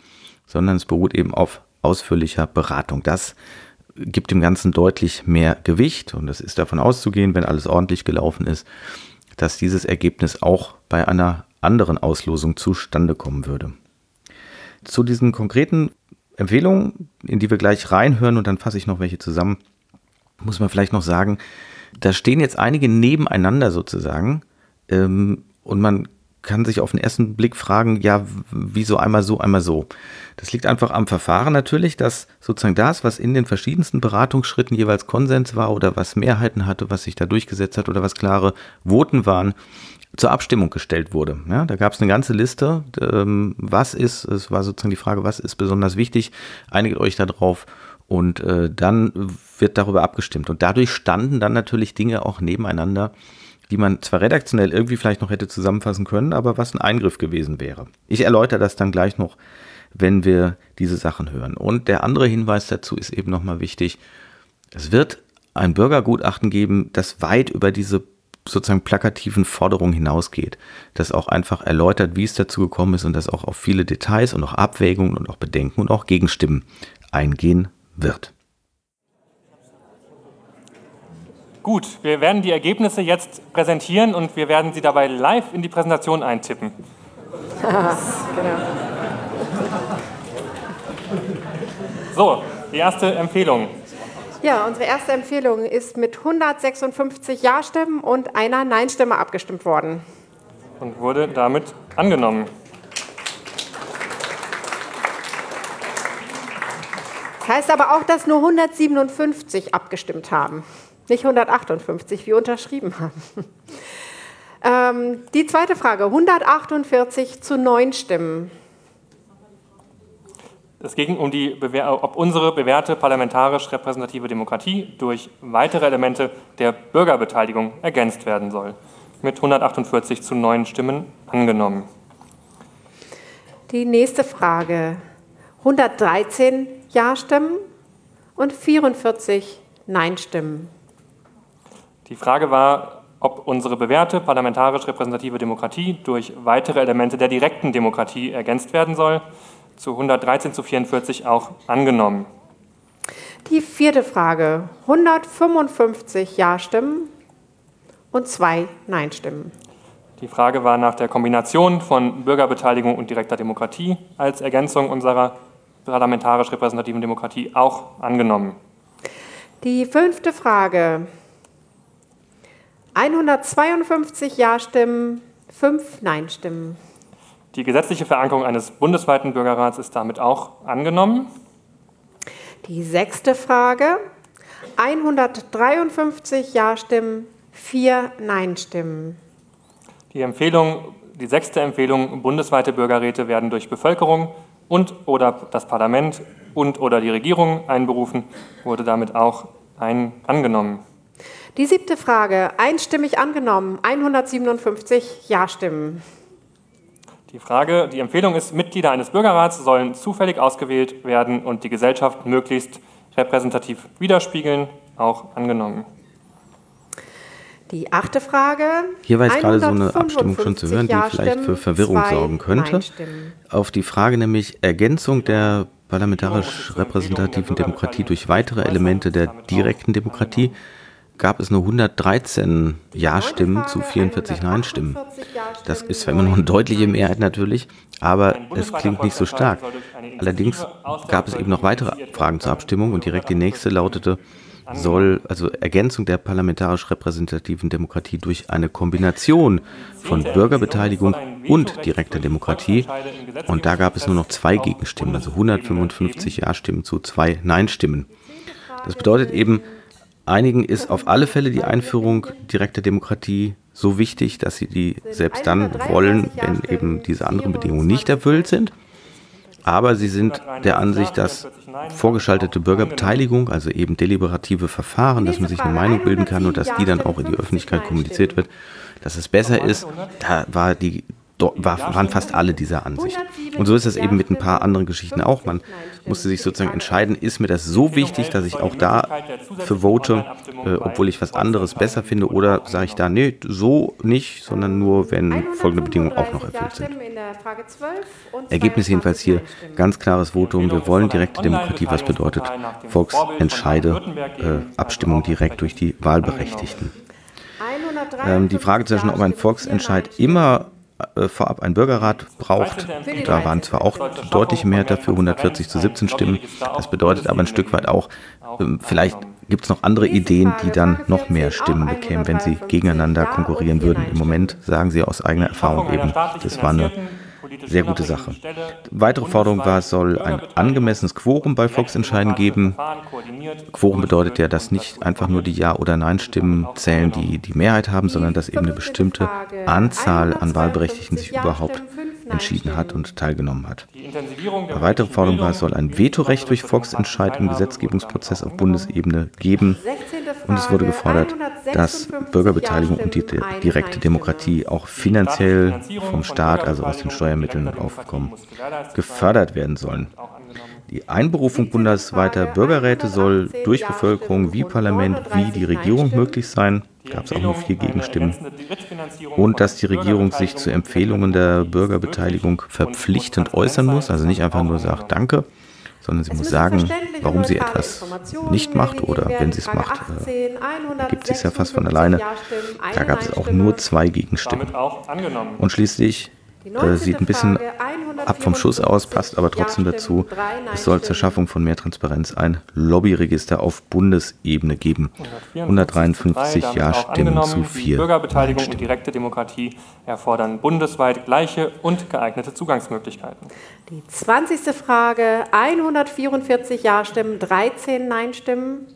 sondern es beruht eben auf ausführlicher Beratung. Das gibt dem Ganzen deutlich mehr Gewicht und es ist davon auszugehen, wenn alles ordentlich gelaufen ist, dass dieses Ergebnis auch bei einer anderen Auslosung zustande kommen würde. Zu diesen konkreten Empfehlungen, in die wir gleich reinhören und dann fasse ich noch welche zusammen, muss man vielleicht noch sagen, da stehen jetzt einige nebeneinander sozusagen ähm, und man kann sich auf den ersten Blick fragen, ja, wieso einmal so, einmal so. Das liegt einfach am Verfahren natürlich, dass sozusagen das, was in den verschiedensten Beratungsschritten jeweils Konsens war oder was Mehrheiten hatte, was sich da durchgesetzt hat oder was klare Voten waren, zur Abstimmung gestellt wurde. Ja, da gab es eine ganze Liste, ähm, was ist, es war sozusagen die Frage, was ist besonders wichtig, einigt euch darauf und äh, dann wird darüber abgestimmt. Und dadurch standen dann natürlich Dinge auch nebeneinander, die man zwar redaktionell irgendwie vielleicht noch hätte zusammenfassen können, aber was ein Eingriff gewesen wäre. Ich erläutere das dann gleich noch, wenn wir diese Sachen hören. Und der andere Hinweis dazu ist eben nochmal wichtig. Es wird ein Bürgergutachten geben, das weit über diese sozusagen plakativen Forderungen hinausgeht, das auch einfach erläutert, wie es dazu gekommen ist und das auch auf viele Details und auch Abwägungen und auch Bedenken und auch Gegenstimmen eingehen wird. Gut, wir werden die Ergebnisse jetzt präsentieren und wir werden sie dabei live in die Präsentation eintippen. genau. So, die erste Empfehlung. Ja, unsere erste Empfehlung ist mit 156 Ja-Stimmen und einer Nein-Stimme abgestimmt worden. Und wurde damit angenommen. Das heißt aber auch, dass nur 157 abgestimmt haben, nicht 158, wie unterschrieben haben. Ähm, die zweite Frage, 148 zu 9 Stimmen. Es ging um die, ob unsere bewährte parlamentarisch repräsentative Demokratie durch weitere Elemente der Bürgerbeteiligung ergänzt werden soll. Mit 148 zu 9 Stimmen angenommen. Die nächste Frage. 113 Ja-Stimmen und 44 Nein-Stimmen. Die Frage war, ob unsere bewährte parlamentarisch repräsentative Demokratie durch weitere Elemente der direkten Demokratie ergänzt werden soll. Zu 113 zu 44 auch angenommen. Die vierte Frage. 155 Ja-Stimmen und zwei Nein-Stimmen. Die Frage war nach der Kombination von Bürgerbeteiligung und direkter Demokratie als Ergänzung unserer parlamentarisch repräsentativen Demokratie auch angenommen. Die fünfte Frage. 152 Ja-Stimmen, 5 Nein-Stimmen. Die gesetzliche Verankerung eines bundesweiten Bürgerrats ist damit auch angenommen. Die sechste Frage. 153 Ja-Stimmen, 4 Nein-Stimmen. Die Empfehlung, die sechste Empfehlung, bundesweite Bürgerräte werden durch Bevölkerung und oder das Parlament und oder die Regierung einberufen, wurde damit auch ein, angenommen. Die siebte Frage, einstimmig angenommen, 157 Ja-Stimmen. Die Frage, die Empfehlung ist, Mitglieder eines Bürgerrats sollen zufällig ausgewählt werden und die Gesellschaft möglichst repräsentativ widerspiegeln, auch angenommen. Die achte Frage. Hier war jetzt gerade so eine Abstimmung schon zu hören, die vielleicht für Verwirrung sorgen könnte. Auf die Frage nämlich Ergänzung der parlamentarisch repräsentativen Demokratie durch weitere Elemente der direkten Demokratie gab es nur 113 Ja-Stimmen zu 44 Nein-Stimmen. Das ist zwar immer noch eine deutliche Mehrheit natürlich, aber es klingt nicht so stark. Allerdings gab es eben noch weitere Fragen zur Abstimmung und direkt die nächste lautete, soll also Ergänzung der parlamentarisch repräsentativen Demokratie durch eine Kombination von Bürgerbeteiligung und direkter Demokratie. Und da gab es nur noch zwei Gegenstimmen, also 155 Ja-Stimmen zu zwei Nein-Stimmen. Das bedeutet eben, Einigen ist auf alle Fälle die Einführung direkter Demokratie so wichtig, dass sie die selbst dann wollen, wenn eben diese anderen Bedingungen nicht erfüllt sind. Aber sie sind der Ansicht, dass vorgeschaltete Bürgerbeteiligung, also eben deliberative Verfahren, dass man sich eine Meinung bilden kann und dass die dann auch in die Öffentlichkeit kommuniziert wird, dass es besser ist. Da war die waren fast alle dieser Ansicht. Und so ist es eben mit ein paar anderen Geschichten auch. Man musste sich sozusagen entscheiden, ist mir das so wichtig, dass ich auch da für vote, äh, obwohl ich was anderes besser finde, oder sage ich da, nee, so nicht, sondern nur, wenn folgende Bedingungen auch noch erfüllt sind. Ergebnis jedenfalls hier, ganz klares Votum, wir wollen direkte Demokratie, was bedeutet Volksentscheide, äh, Abstimmung direkt durch die Wahlberechtigten. Ähm, die Frage zwischen, ob ein Volksentscheid immer äh, vorab ein Bürgerrat braucht. Da waren zwar auch deutlich mehr dafür, 140 zu 17 Stimmen. Das bedeutet aber ein Stück weit auch, ähm, vielleicht gibt es noch andere Ideen, die dann noch mehr Stimmen bekämen, wenn sie gegeneinander konkurrieren würden. Im Moment sagen sie aus eigener Erfahrung eben, das war eine sehr gute Sache. Weitere Forderung war, es soll ein angemessenes Quorum bei Volksentscheiden geben. Quorum bedeutet ja, dass nicht einfach nur die Ja- oder Nein-Stimmen zählen, die die Mehrheit haben, sondern dass eben eine bestimmte Anzahl an Wahlberechtigten sich überhaupt entschieden hat und teilgenommen hat. Eine weitere Forderung war, es soll ein Vetorecht durch Volksentscheid im Gesetzgebungsprozess auf Bundesebene geben. Und es wurde gefordert, dass Bürgerbeteiligung und die direkte Demokratie auch finanziell vom Staat, also aus den Steuermitteln aufkommen, gefördert werden sollen. Die Einberufung bundesweiter Bürgerräte soll durch Bevölkerung wie Parlament wie die Regierung möglich sein. Gab es auch nur vier Gegenstimmen. Und dass die Regierung sich zu Empfehlungen der Bürgerbeteiligung verpflichtend äußern muss, also nicht einfach nur sagt Danke. sondern sie muss sagen, warum sie etwas nicht macht oder wenn sie es macht, äh, gibt es ja fast von alleine. Da gab es auch nur zwei Gegenstimmen. Und schließlich äh, sieht ein bisschen ab vom Schuss aus, passt aber trotzdem dazu. Es soll zur Schaffung von mehr Transparenz ein Lobbyregister auf Bundesebene geben. 153 Ja-Stimmen zu 4 Bürgerbeteiligung und direkte Demokratie erfordern bundesweit gleiche und geeignete Zugangsmöglichkeiten. Die 20. Frage, 144 Ja-Stimmen, 13 Nein-Stimmen.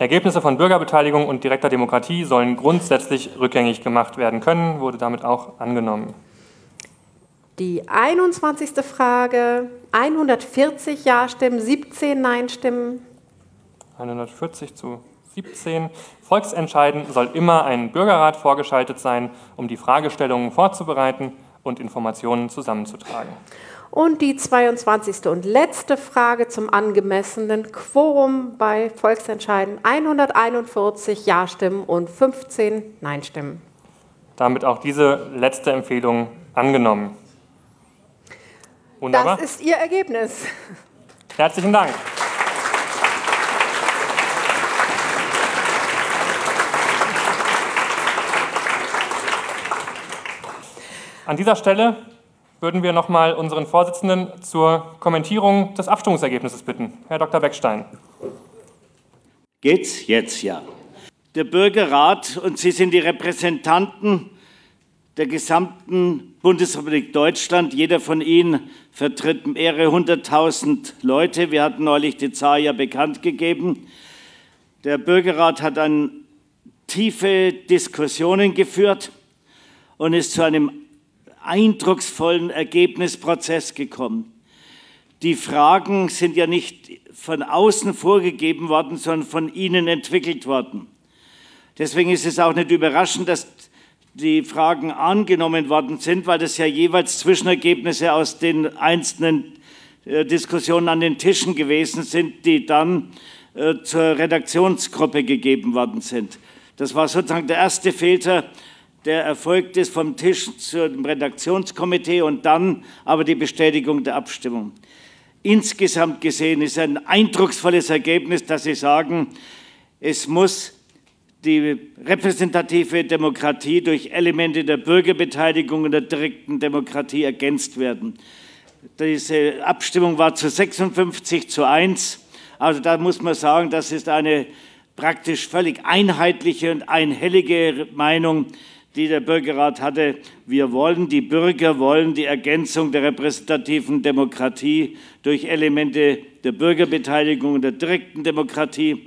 Ergebnisse von Bürgerbeteiligung und direkter Demokratie sollen grundsätzlich rückgängig gemacht werden können, wurde damit auch angenommen. Die 21. Frage, 140 Ja-Stimmen, 17 Nein-Stimmen. 140 zu 17. Volksentscheiden soll immer ein Bürgerrat vorgeschaltet sein, um die Fragestellungen vorzubereiten und Informationen zusammenzutragen. Und die 22. und letzte Frage zum angemessenen Quorum bei Volksentscheiden. 141 Ja-Stimmen und 15 Nein-Stimmen. Damit auch diese letzte Empfehlung angenommen. Wunderbar. Das ist Ihr Ergebnis. Herzlichen Dank. An dieser Stelle würden wir noch mal unseren Vorsitzenden zur Kommentierung des Abstimmungsergebnisses bitten. Herr Dr. Beckstein. Geht's jetzt ja. Der Bürgerrat und Sie sind die Repräsentanten der gesamten Bundesrepublik Deutschland. Jeder von Ihnen vertritt mehrere hunderttausend Leute. Wir hatten neulich die Zahl ja bekannt gegeben. Der Bürgerrat hat dann tiefe Diskussionen geführt und ist zu einem eindrucksvollen Ergebnisprozess gekommen. Die Fragen sind ja nicht von außen vorgegeben worden, sondern von Ihnen entwickelt worden. Deswegen ist es auch nicht überraschend, dass die Fragen angenommen worden sind, weil das ja jeweils Zwischenergebnisse aus den einzelnen äh, Diskussionen an den Tischen gewesen sind, die dann äh, zur Redaktionsgruppe gegeben worden sind. Das war sozusagen der erste Filter, der erfolgt ist vom Tisch zum Redaktionskomitee und dann aber die Bestätigung der Abstimmung. Insgesamt gesehen ist ein eindrucksvolles Ergebnis, dass Sie sagen, es muss die repräsentative Demokratie durch Elemente der Bürgerbeteiligung und der direkten Demokratie ergänzt werden. Diese Abstimmung war zu 56 zu 1. Also da muss man sagen, das ist eine praktisch völlig einheitliche und einhellige Meinung, die der Bürgerrat hatte. Wir wollen, die Bürger wollen die Ergänzung der repräsentativen Demokratie durch Elemente der Bürgerbeteiligung und der direkten Demokratie.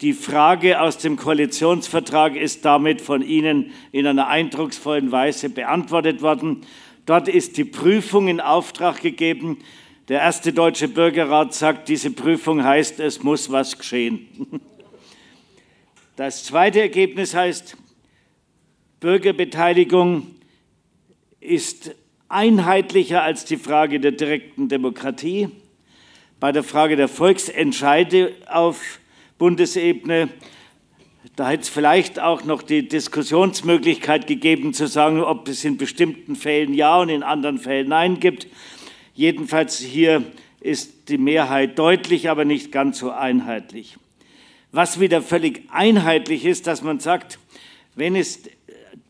Die Frage aus dem Koalitionsvertrag ist damit von Ihnen in einer eindrucksvollen Weise beantwortet worden. Dort ist die Prüfung in Auftrag gegeben. Der erste deutsche Bürgerrat sagt, diese Prüfung heißt, es muss was geschehen. Das zweite Ergebnis heißt, Bürgerbeteiligung ist einheitlicher als die Frage der direkten Demokratie. Bei der Frage der Volksentscheide auf Bundesebene, da hätte es vielleicht auch noch die Diskussionsmöglichkeit gegeben, zu sagen, ob es in bestimmten Fällen Ja und in anderen Fällen Nein gibt. Jedenfalls hier ist die Mehrheit deutlich, aber nicht ganz so einheitlich. Was wieder völlig einheitlich ist, dass man sagt, wenn es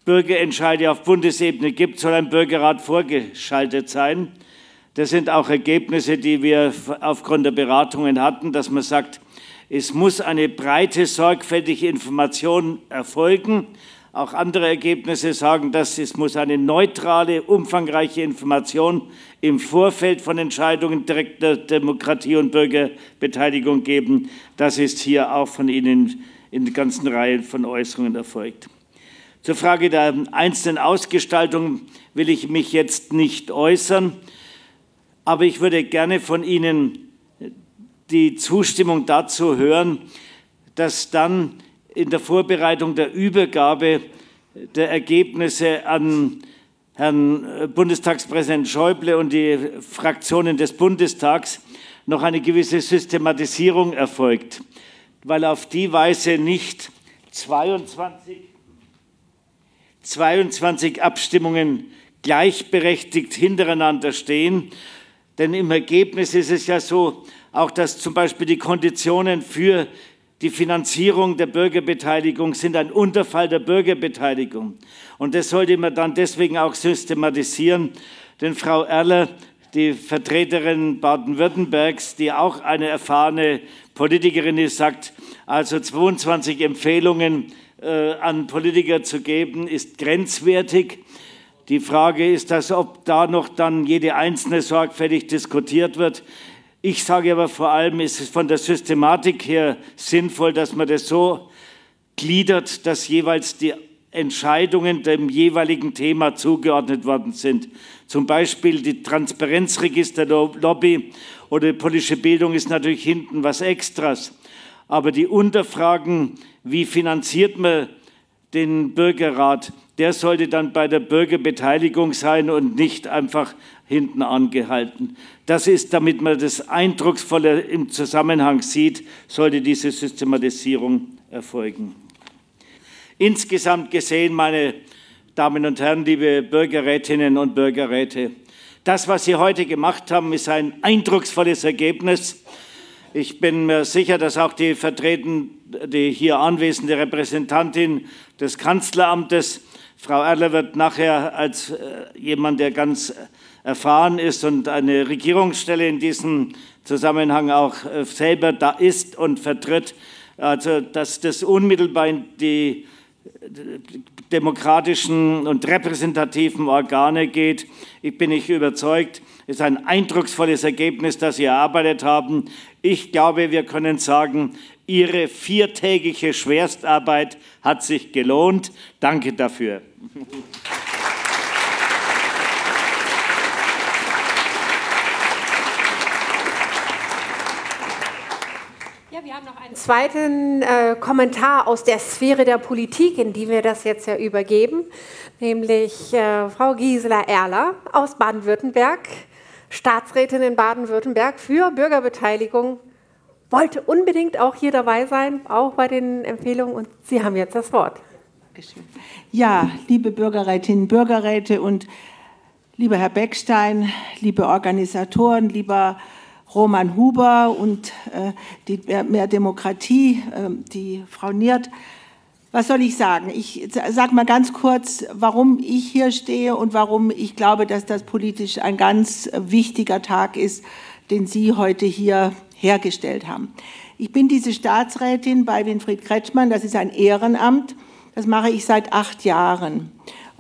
Bürgerentscheide auf Bundesebene gibt, soll ein Bürgerrat vorgeschaltet sein. Das sind auch Ergebnisse, die wir aufgrund der Beratungen hatten, dass man sagt, es muss eine breite, sorgfältige Information erfolgen. Auch andere Ergebnisse sagen, dass es muss eine neutrale, umfangreiche Information im Vorfeld von Entscheidungen direkter Demokratie und Bürgerbeteiligung geben. Das ist hier auch von Ihnen in ganzen Reihe von Äußerungen erfolgt. Zur Frage der einzelnen Ausgestaltung will ich mich jetzt nicht äußern, aber ich würde gerne von Ihnen die Zustimmung dazu hören, dass dann in der Vorbereitung der Übergabe der Ergebnisse an Herrn Bundestagspräsident Schäuble und die Fraktionen des Bundestags noch eine gewisse Systematisierung erfolgt, weil auf die Weise nicht 22 22 Abstimmungen gleichberechtigt hintereinander stehen, Denn im Ergebnis ist es ja so, auch dass zum Beispiel die Konditionen für die Finanzierung der Bürgerbeteiligung sind ein Unterfall der Bürgerbeteiligung. Und das sollte man dann deswegen auch systematisieren. Denn Frau Erler, die Vertreterin Baden-Württembergs, die auch eine erfahrene Politikerin ist, sagt, also 22 Empfehlungen an Politiker zu geben, ist grenzwertig. Die Frage ist, dass, ob da noch dann jede einzelne sorgfältig diskutiert wird. Ich sage aber vor allem, ist es von der Systematik her sinnvoll, dass man das so gliedert, dass jeweils die Entscheidungen dem jeweiligen Thema zugeordnet worden sind. Zum Beispiel die Transparenzregister-Lobby oder die politische Bildung ist natürlich hinten was Extras. Aber die Unterfragen, wie finanziert man den Bürgerrat, der sollte dann bei der Bürgerbeteiligung sein und nicht einfach hinten angehalten. Das ist, damit man das Eindrucksvolle im Zusammenhang sieht, sollte diese Systematisierung erfolgen. Insgesamt gesehen, meine Damen und Herren, liebe Bürgerrätinnen und Bürgerräte, das, was Sie heute gemacht haben, ist ein eindrucksvolles Ergebnis. Ich bin mir sicher, dass auch die vertreten, die hier anwesende Repräsentantin des Kanzleramtes Frau Erler wird nachher als äh, jemand, der ganz erfahren ist und eine Regierungsstelle in diesem Zusammenhang auch äh, selber da ist und vertritt, also dass das unmittelbar in die demokratischen und repräsentativen Organe geht. Ich bin nicht überzeugt. Es ist ein eindrucksvolles Ergebnis, das Sie erarbeitet haben. Ich glaube, wir können sagen, Ihre viertägige Schwerstarbeit hat sich gelohnt. Danke dafür. Wir haben noch einen zweiten äh, Kommentar aus der Sphäre der Politik, in die wir das jetzt ja übergeben, nämlich äh, Frau Gisela Erler aus Baden-Württemberg, Staatsrätin in Baden-Württemberg für Bürgerbeteiligung wollte unbedingt auch hier dabei sein, auch bei den Empfehlungen. Und Sie haben jetzt das Wort. Ja, liebe Bürgerrätinnen, Bürgerräte und lieber Herr Beckstein, liebe Organisatoren, lieber Roman Huber und äh, die Mehr Demokratie, äh, die Frau Niert. Was soll ich sagen? Ich sage mal ganz kurz, warum ich hier stehe und warum ich glaube, dass das politisch ein ganz wichtiger Tag ist, den Sie heute hier hergestellt haben. Ich bin diese Staatsrätin bei Winfried Kretschmann, das ist ein Ehrenamt, das mache ich seit acht Jahren.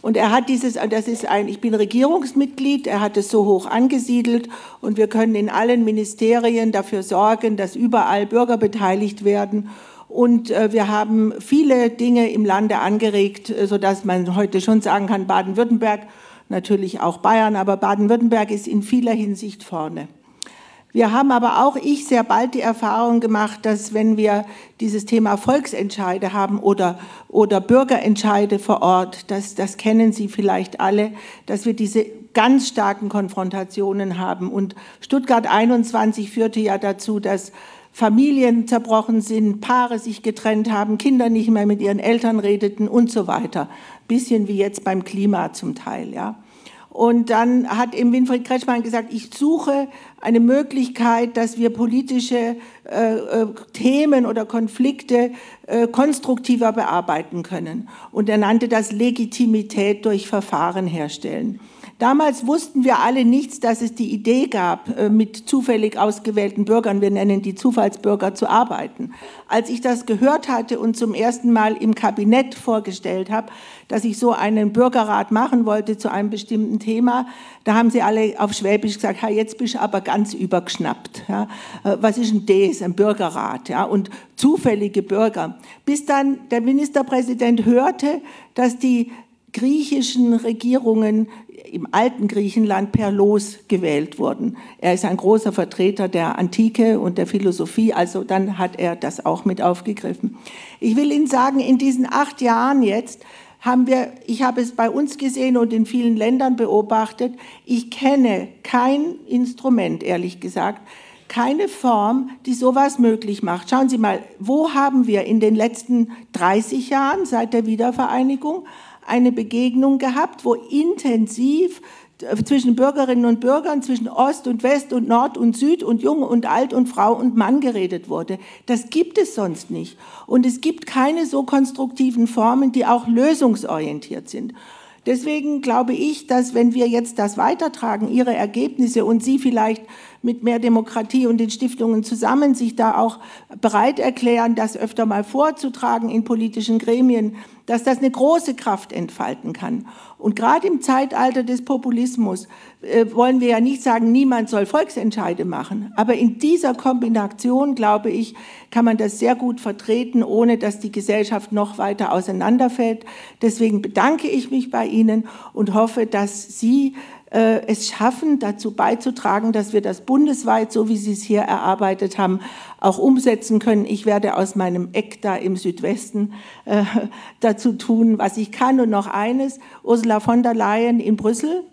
Und er hat dieses, das ist ein, ich bin Regierungsmitglied, er hat es so hoch angesiedelt und wir können in allen Ministerien dafür sorgen, dass überall Bürger beteiligt werden. Und äh, wir haben viele Dinge im Lande angeregt, äh, sodass man heute schon sagen kann, Baden-Württemberg, natürlich auch Bayern, aber Baden-Württemberg ist in vieler Hinsicht vorne. Wir haben aber auch ich sehr bald die Erfahrung gemacht, dass wenn wir dieses Thema Volksentscheide haben oder, oder Bürgerentscheide vor Ort, das, das kennen Sie vielleicht alle, dass wir diese ganz starken Konfrontationen haben. Und Stuttgart 21 führte ja dazu, dass Familien zerbrochen sind, Paare sich getrennt haben, Kinder nicht mehr mit ihren Eltern redeten und so weiter. Bisschen wie jetzt beim Klima zum Teil, ja. Und dann hat eben Winfried Kretschmann gesagt, ich suche eine Möglichkeit, dass wir politische äh, äh, Themen oder Konflikte äh, konstruktiver bearbeiten können. Und er nannte das Legitimität durch Verfahren herstellen. Damals wussten wir alle nichts, dass es die Idee gab, äh, mit zufällig ausgewählten Bürgern, wir nennen die Zufallsbürger, zu arbeiten. Als ich das gehört hatte und zum ersten Mal im Kabinett vorgestellt habe, dass ich so einen Bürgerrat machen wollte zu einem bestimmten Thema, da haben sie alle auf Schwäbisch gesagt, ha, jetzt bist du aber ganz übergeschnappt. Ja. Äh, was ist denn das, ein Bürgerrat? Ja, und zufällige Bürger. Bis dann der Ministerpräsident hörte, dass die griechischen Regierungen im alten Griechenland per Los gewählt wurden. Er ist ein großer Vertreter der Antike und der Philosophie, also dann hat er das auch mit aufgegriffen. Ich will Ihnen sagen, in diesen acht Jahren jetzt haben wir, ich habe es bei uns gesehen und in vielen Ländern beobachtet, ich kenne kein Instrument, ehrlich gesagt, keine Form, die sowas möglich macht. Schauen Sie mal, wo haben wir in den letzten 30 Jahren seit der Wiedervereinigung eine Begegnung gehabt, wo intensiv zwischen Bürgerinnen und Bürgern, zwischen Ost und West und Nord und Süd und Jung und Alt und Frau und Mann geredet wurde. Das gibt es sonst nicht. Und es gibt keine so konstruktiven Formen, die auch lösungsorientiert sind. Deswegen glaube ich, dass wenn wir jetzt das weitertragen, Ihre Ergebnisse und Sie vielleicht mit mehr Demokratie und den Stiftungen zusammen sich da auch bereit erklären, das öfter mal vorzutragen in politischen Gremien, dass das eine große Kraft entfalten kann. Und gerade im Zeitalter des Populismus äh, wollen wir ja nicht sagen, niemand soll Volksentscheide machen. Aber in dieser Kombination, glaube ich, kann man das sehr gut vertreten, ohne dass die Gesellschaft noch weiter auseinanderfällt. Deswegen bedanke ich mich bei Ihnen und hoffe, dass Sie äh, es schaffen, dazu beizutragen, dass wir das bundesweit, so wie Sie es hier erarbeitet haben, auch umsetzen können. Ich werde aus meinem Eck da im Südwesten äh, dazu tun, was ich kann. Und noch eines, Ursula von der Leyen in Brüssel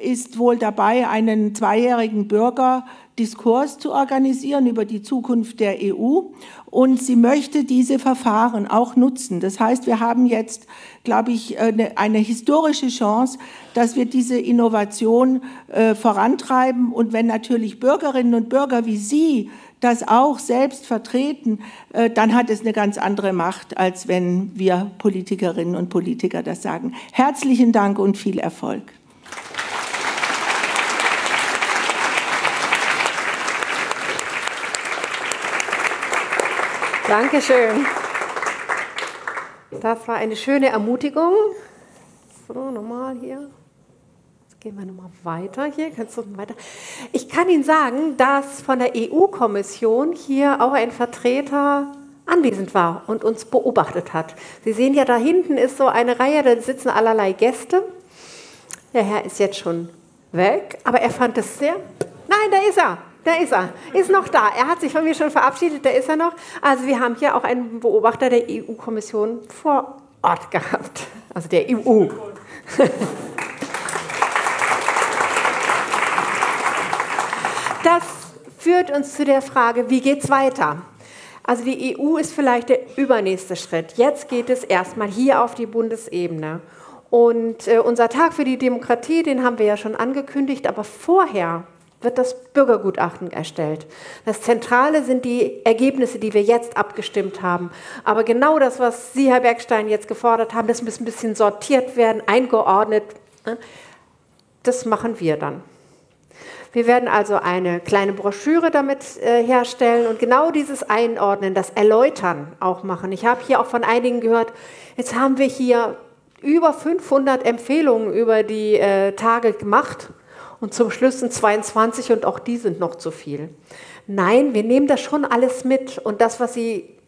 ist wohl dabei, einen zweijährigen Bürgerdiskurs zu organisieren über die Zukunft der EU. Und sie möchte diese Verfahren auch nutzen. Das heißt, wir haben jetzt, glaube ich, eine, eine historische Chance, dass wir diese Innovation äh, vorantreiben. Und wenn natürlich Bürgerinnen und Bürger wie Sie das auch selbst vertreten, äh, dann hat es eine ganz andere Macht, als wenn wir Politikerinnen und Politiker das sagen. Herzlichen Dank und viel Erfolg. Dankeschön. Das war eine schöne Ermutigung. So, nochmal hier. Gehen wir nochmal weiter hier. Kannst du weiter? Ich kann Ihnen sagen, dass von der EU-Kommission hier auch ein Vertreter anwesend war und uns beobachtet hat. Sie sehen ja, da hinten ist so eine Reihe, da sitzen allerlei Gäste. Der Herr ist jetzt schon weg, aber er fand es sehr. Nein, da ist er. Da ist er, ist noch da. Er hat sich von mir schon verabschiedet, da ist er noch. Also wir haben hier auch einen Beobachter der EU-Kommission vor Ort gehabt, also der EU. Das führt uns zu der Frage, wie geht es weiter? Also die EU ist vielleicht der übernächste Schritt. Jetzt geht es erstmal hier auf die Bundesebene. Und äh, unser Tag für die Demokratie, den haben wir ja schon angekündigt, aber vorher wird das Bürgergutachten erstellt. Das Zentrale sind die Ergebnisse, die wir jetzt abgestimmt haben. Aber genau das, was Sie, Herr Bergstein, jetzt gefordert haben, das muss ein bisschen sortiert werden, eingeordnet. Ne? Das machen wir dann. Wir werden also eine kleine Broschüre damit äh, herstellen und genau dieses Einordnen, das Erläutern auch machen. Ich habe hier auch von einigen gehört, jetzt haben wir hier über 500 Empfehlungen über die äh, Tage gemacht und zum Schluss sind 22 und auch die sind noch zu viel. Nein, wir nehmen das schon alles mit und das, was Sie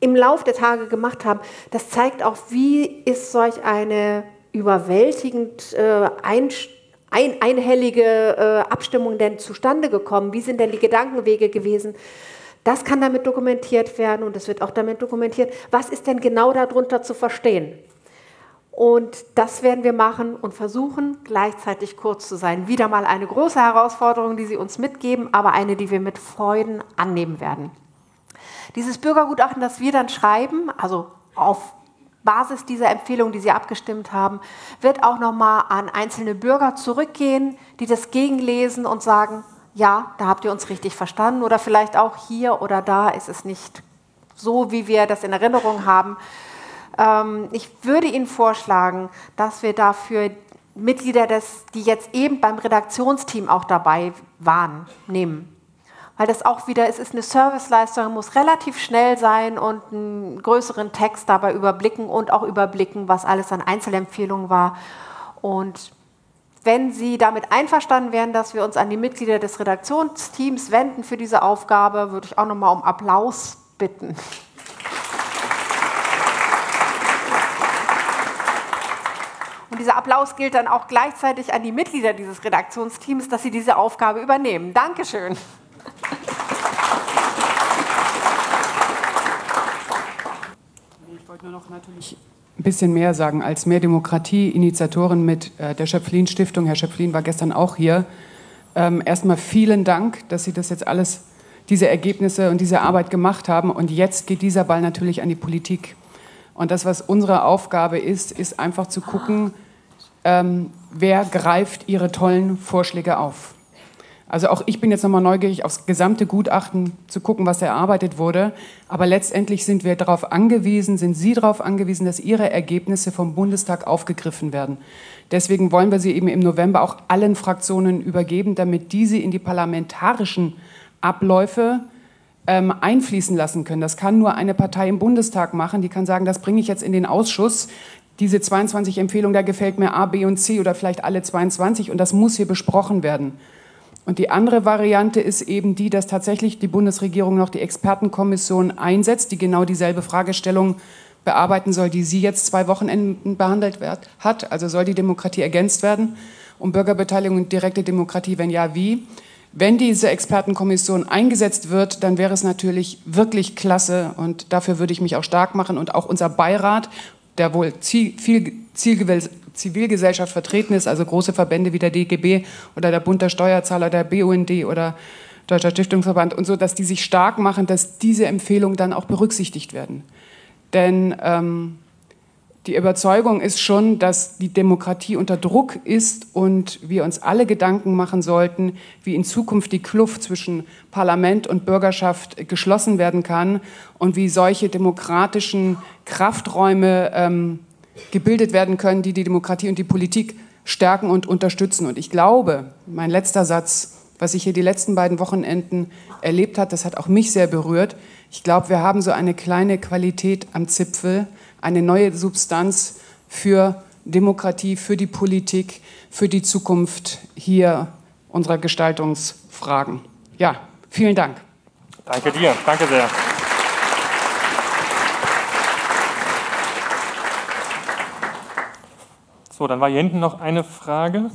im Lauf der Tage gemacht haben, das zeigt auch, wie ist solch eine überwältigend äh, ein, ein, einhellige äh, Abstimmung denn zustande gekommen? Wie sind denn die Gedankenwege gewesen? Das kann damit dokumentiert werden und es wird auch damit dokumentiert, was ist denn genau darunter zu verstehen? Und das werden wir machen und versuchen, gleichzeitig kurz zu sein. Wieder mal eine große Herausforderung, die Sie uns mitgeben, aber eine, die wir mit Freuden annehmen werden. Dieses Bürgergutachten, das wir dann schreiben, also auf Basis dieser Empfehlung, die Sie abgestimmt haben, wird auch nochmal an einzelne Bürger zurückgehen, die das gegenlesen und sagen, ja, da habt ihr uns richtig verstanden oder vielleicht auch hier oder da ist es nicht so, wie wir das in Erinnerung haben. Ähm, ich würde Ihnen vorschlagen, dass wir dafür Mitglieder, des, die jetzt eben beim Redaktionsteam auch dabei waren, nehmen. Weil das auch wieder, es ist eine Serviceleistung, muss relativ schnell sein und einen größeren Text dabei überblicken und auch überblicken, was alles an Einzelempfehlungen war. Und wenn Sie damit einverstanden wären, dass wir uns an die Mitglieder des Redaktionsteams wenden für diese Aufgabe, würde ich auch nochmal um Applaus bitten. Und dieser Applaus gilt dann auch gleichzeitig an die Mitglieder dieses Redaktionsteams, dass sie diese Aufgabe übernehmen. Dankeschön. Wollte nur noch natürlich ein bisschen mehr sagen als mehr Demokratie, Initiatoren mit äh, der Schöpflin Stiftung. Herr Schöpflin war gestern auch hier. Ähm, erstmal vielen Dank, dass Sie das jetzt alles, diese Ergebnisse und diese Arbeit gemacht haben. Und jetzt geht dieser Ball natürlich an die Politik. Und das, was unsere Aufgabe ist, ist einfach zu gucken, ähm, wer greift Ihre tollen Vorschläge auf? Also auch ich bin jetzt nochmal neugierig, aufs gesamte Gutachten zu gucken, was erarbeitet wurde. Aber letztendlich sind wir darauf angewiesen, sind Sie darauf angewiesen, dass Ihre Ergebnisse vom Bundestag aufgegriffen werden. Deswegen wollen wir sie eben im November auch allen Fraktionen übergeben, damit diese in die parlamentarischen Abläufe ähm, einfließen lassen können. Das kann nur eine Partei im Bundestag machen. Die kann sagen, das bringe ich jetzt in den Ausschuss. Diese 22 Empfehlungen, da gefällt mir A, B und C oder vielleicht alle 22 und das muss hier besprochen werden. Und die andere Variante ist eben die, dass tatsächlich die Bundesregierung noch die Expertenkommission einsetzt, die genau dieselbe Fragestellung bearbeiten soll, die sie jetzt zwei Wochenenden behandelt wird, hat. Also soll die Demokratie ergänzt werden um Bürgerbeteiligung und direkte Demokratie, wenn ja, wie? Wenn diese Expertenkommission eingesetzt wird, dann wäre es natürlich wirklich klasse und dafür würde ich mich auch stark machen und auch unser Beirat, der wohl viel Zivilgesellschaft vertreten ist, also große Verbände wie der DGB oder der Bund der Steuerzahler, der BUND oder Deutscher Stiftungsverband und so, dass die sich stark machen, dass diese Empfehlungen dann auch berücksichtigt werden. Denn ähm, die Überzeugung ist schon, dass die Demokratie unter Druck ist und wir uns alle Gedanken machen sollten, wie in Zukunft die Kluft zwischen Parlament und Bürgerschaft geschlossen werden kann und wie solche demokratischen Krafträume ähm, gebildet werden können, die die Demokratie und die Politik stärken und unterstützen. Und ich glaube, mein letzter Satz, was ich hier die letzten beiden Wochenenden erlebt hat, das hat auch mich sehr berührt. Ich glaube, wir haben so eine kleine Qualität am Zipfel, eine neue Substanz für Demokratie, für die Politik, für die Zukunft hier unserer Gestaltungsfragen. Ja, vielen Dank. Danke dir, danke sehr. So, dann war hier hinten noch eine Frage.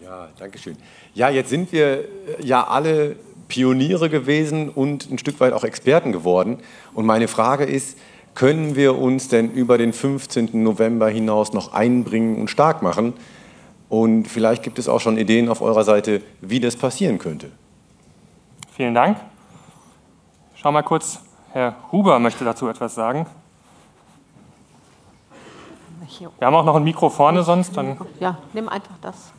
Ja, danke schön. Ja, jetzt sind wir äh, ja alle Pioniere gewesen und ein Stück weit auch Experten geworden. Und meine Frage ist, können wir uns denn über den 15. November hinaus noch einbringen und stark machen? Und vielleicht gibt es auch schon Ideen auf eurer Seite, wie das passieren könnte. Vielen Dank. Schau mal kurz, Herr Huber möchte dazu etwas sagen. Wir haben auch noch ein Mikro vorne sonst. Dann ja, nimm einfach das.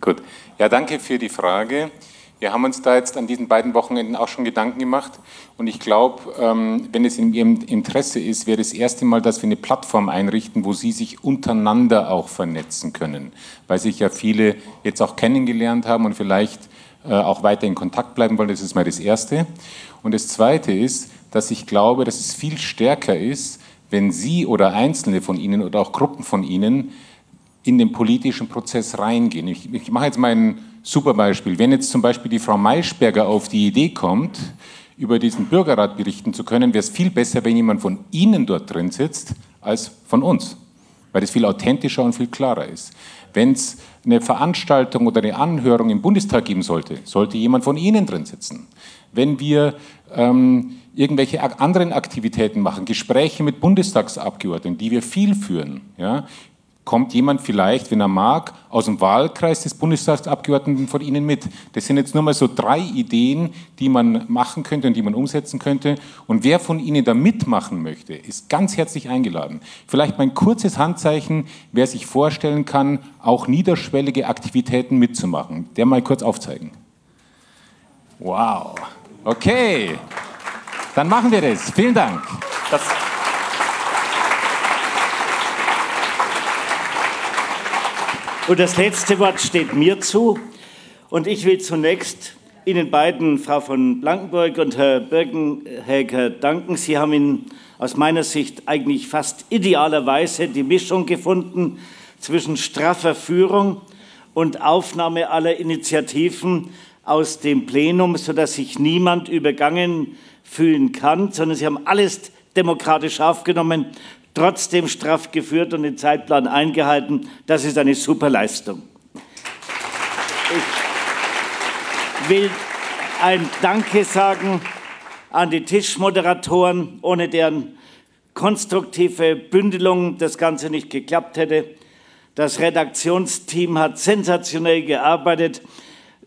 Gut. Ja, danke für die Frage. Wir haben uns da jetzt an diesen beiden Wochenenden auch schon Gedanken gemacht. Und ich glaube, ähm, wenn es in Ihrem Interesse ist, wäre das erste Mal, dass wir eine Plattform einrichten, wo Sie sich untereinander auch vernetzen können. Weil sich ja viele jetzt auch kennengelernt haben und vielleicht auch weiter in Kontakt bleiben wollen. Das ist mal das Erste. Und das Zweite ist, dass ich glaube, dass es viel stärker ist, wenn Sie oder Einzelne von Ihnen oder auch Gruppen von Ihnen in den politischen Prozess reingehen. Ich, ich mache jetzt mal ein super Beispiel. Wenn jetzt zum Beispiel die Frau Maischberger auf die Idee kommt, über diesen Bürgerrat berichten zu können, wäre es viel besser, wenn jemand von Ihnen dort drin sitzt, als von uns, weil das viel authentischer und viel klarer ist. Wenn es eine Veranstaltung oder eine Anhörung im Bundestag geben sollte, sollte jemand von Ihnen drin sitzen. Wenn wir ähm, irgendwelche anderen Aktivitäten machen, Gespräche mit Bundestagsabgeordneten, die wir viel führen, ja, kommt jemand vielleicht, wenn er mag, aus dem Wahlkreis des Bundestagsabgeordneten von Ihnen mit. Das sind jetzt nur mal so drei Ideen, die man machen könnte und die man umsetzen könnte. Und wer von Ihnen da mitmachen möchte, ist ganz herzlich eingeladen. Vielleicht mein kurzes Handzeichen, wer sich vorstellen kann, auch niederschwellige Aktivitäten mitzumachen. Der mal kurz aufzeigen. Wow. Okay. Dann machen wir das. Vielen Dank. Das Und das letzte Wort steht mir zu. Und ich will zunächst Ihnen beiden, Frau von Blankenburg und Herr Birkenhäger, danken. Sie haben in, aus meiner Sicht eigentlich fast idealerweise die Mischung gefunden zwischen straffer Führung und Aufnahme aller Initiativen aus dem Plenum, sodass sich niemand übergangen fühlen kann, sondern Sie haben alles demokratisch aufgenommen trotzdem straff geführt und den Zeitplan eingehalten. Das ist eine super Leistung. Ich will ein Danke sagen an die Tischmoderatoren, ohne deren konstruktive Bündelung das Ganze nicht geklappt hätte. Das Redaktionsteam hat sensationell gearbeitet.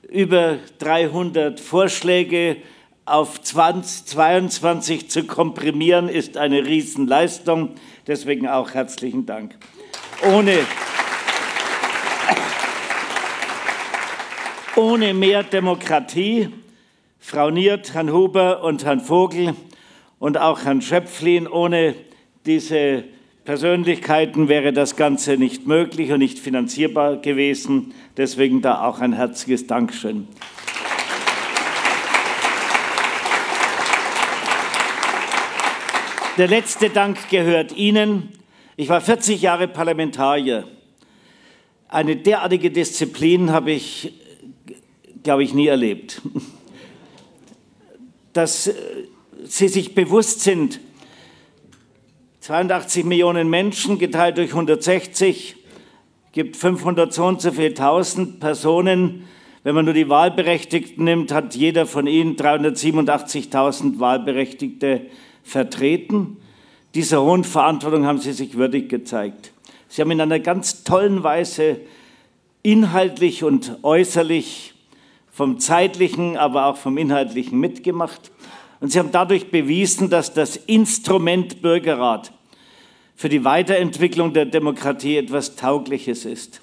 über 300 Vorschläge auf 20, 22 zu komprimieren, ist eine Riesenleistung. Deswegen auch herzlichen Dank. Ohne, ohne mehr Demokratie, Frau Niert, Herrn Huber und Herrn Vogel und auch Herrn Schöpflin, ohne diese Persönlichkeiten wäre das Ganze nicht möglich und nicht finanzierbar gewesen. Deswegen da auch ein herzliches Dankeschön. Der letzte Dank gehört Ihnen. Ich war 40 Jahre Parlamentarier. Eine derartige Disziplin habe ich, glaube ich, nie erlebt. Dass Sie sich bewusst sind, 82 Millionen Menschen geteilt durch 160 gibt 500 so und so viel tausend Personen. Wenn man nur die Wahlberechtigten nimmt, hat jeder von ihnen 387.000 Wahlberechtigte vertreten. Dieser hohen Verantwortung haben sie sich würdig gezeigt. Sie haben in einer ganz tollen Weise inhaltlich und äußerlich vom zeitlichen, aber auch vom inhaltlichen mitgemacht. Und sie haben dadurch bewiesen, dass das Instrument Bürgerrat für die Weiterentwicklung der Demokratie etwas Taugliches ist.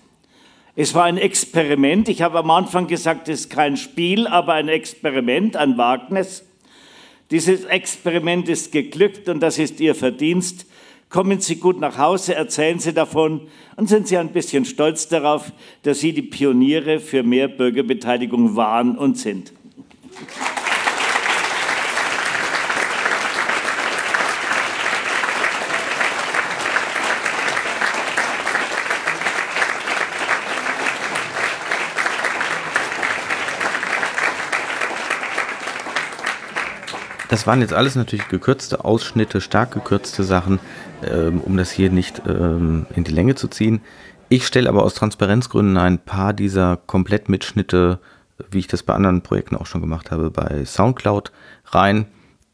Es war ein Experiment. Ich habe am Anfang gesagt, es ist kein Spiel, aber ein Experiment, ein Wagnis. Dieses Experiment ist geglückt und das ist Ihr Verdienst. Kommen Sie gut nach Hause, erzählen Sie davon und sind Sie ein bisschen stolz darauf, dass Sie die Pioniere für mehr Bürgerbeteiligung waren und sind. Das waren jetzt alles natürlich gekürzte Ausschnitte, stark gekürzte Sachen, ähm, um das hier nicht ähm, in die Länge zu ziehen. Ich stelle aber aus Transparenzgründen ein paar dieser Komplettmitschnitte, wie ich das bei anderen Projekten auch schon gemacht habe, bei SoundCloud rein.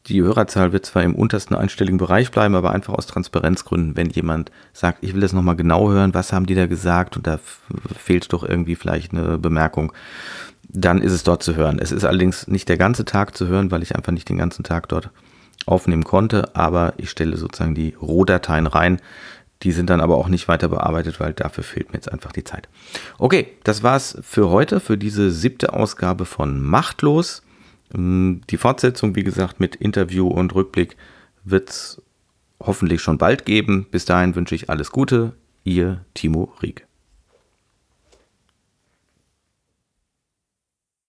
Die Hörerzahl wird zwar im untersten einstelligen Bereich bleiben, aber einfach aus Transparenzgründen, wenn jemand sagt, ich will das nochmal genau hören, was haben die da gesagt und da fehlt doch irgendwie vielleicht eine Bemerkung, dann ist es dort zu hören. Es ist allerdings nicht der ganze Tag zu hören, weil ich einfach nicht den ganzen Tag dort aufnehmen konnte, aber ich stelle sozusagen die Rohdateien rein. Die sind dann aber auch nicht weiter bearbeitet, weil dafür fehlt mir jetzt einfach die Zeit. Okay, das war's für heute, für diese siebte Ausgabe von Machtlos. Ähm, die Fortsetzung, wie gesagt, mit Interview und Rückblick wird es hoffentlich schon bald geben. Bis dahin wünsche ich alles Gute. Ihr Timo Rieck.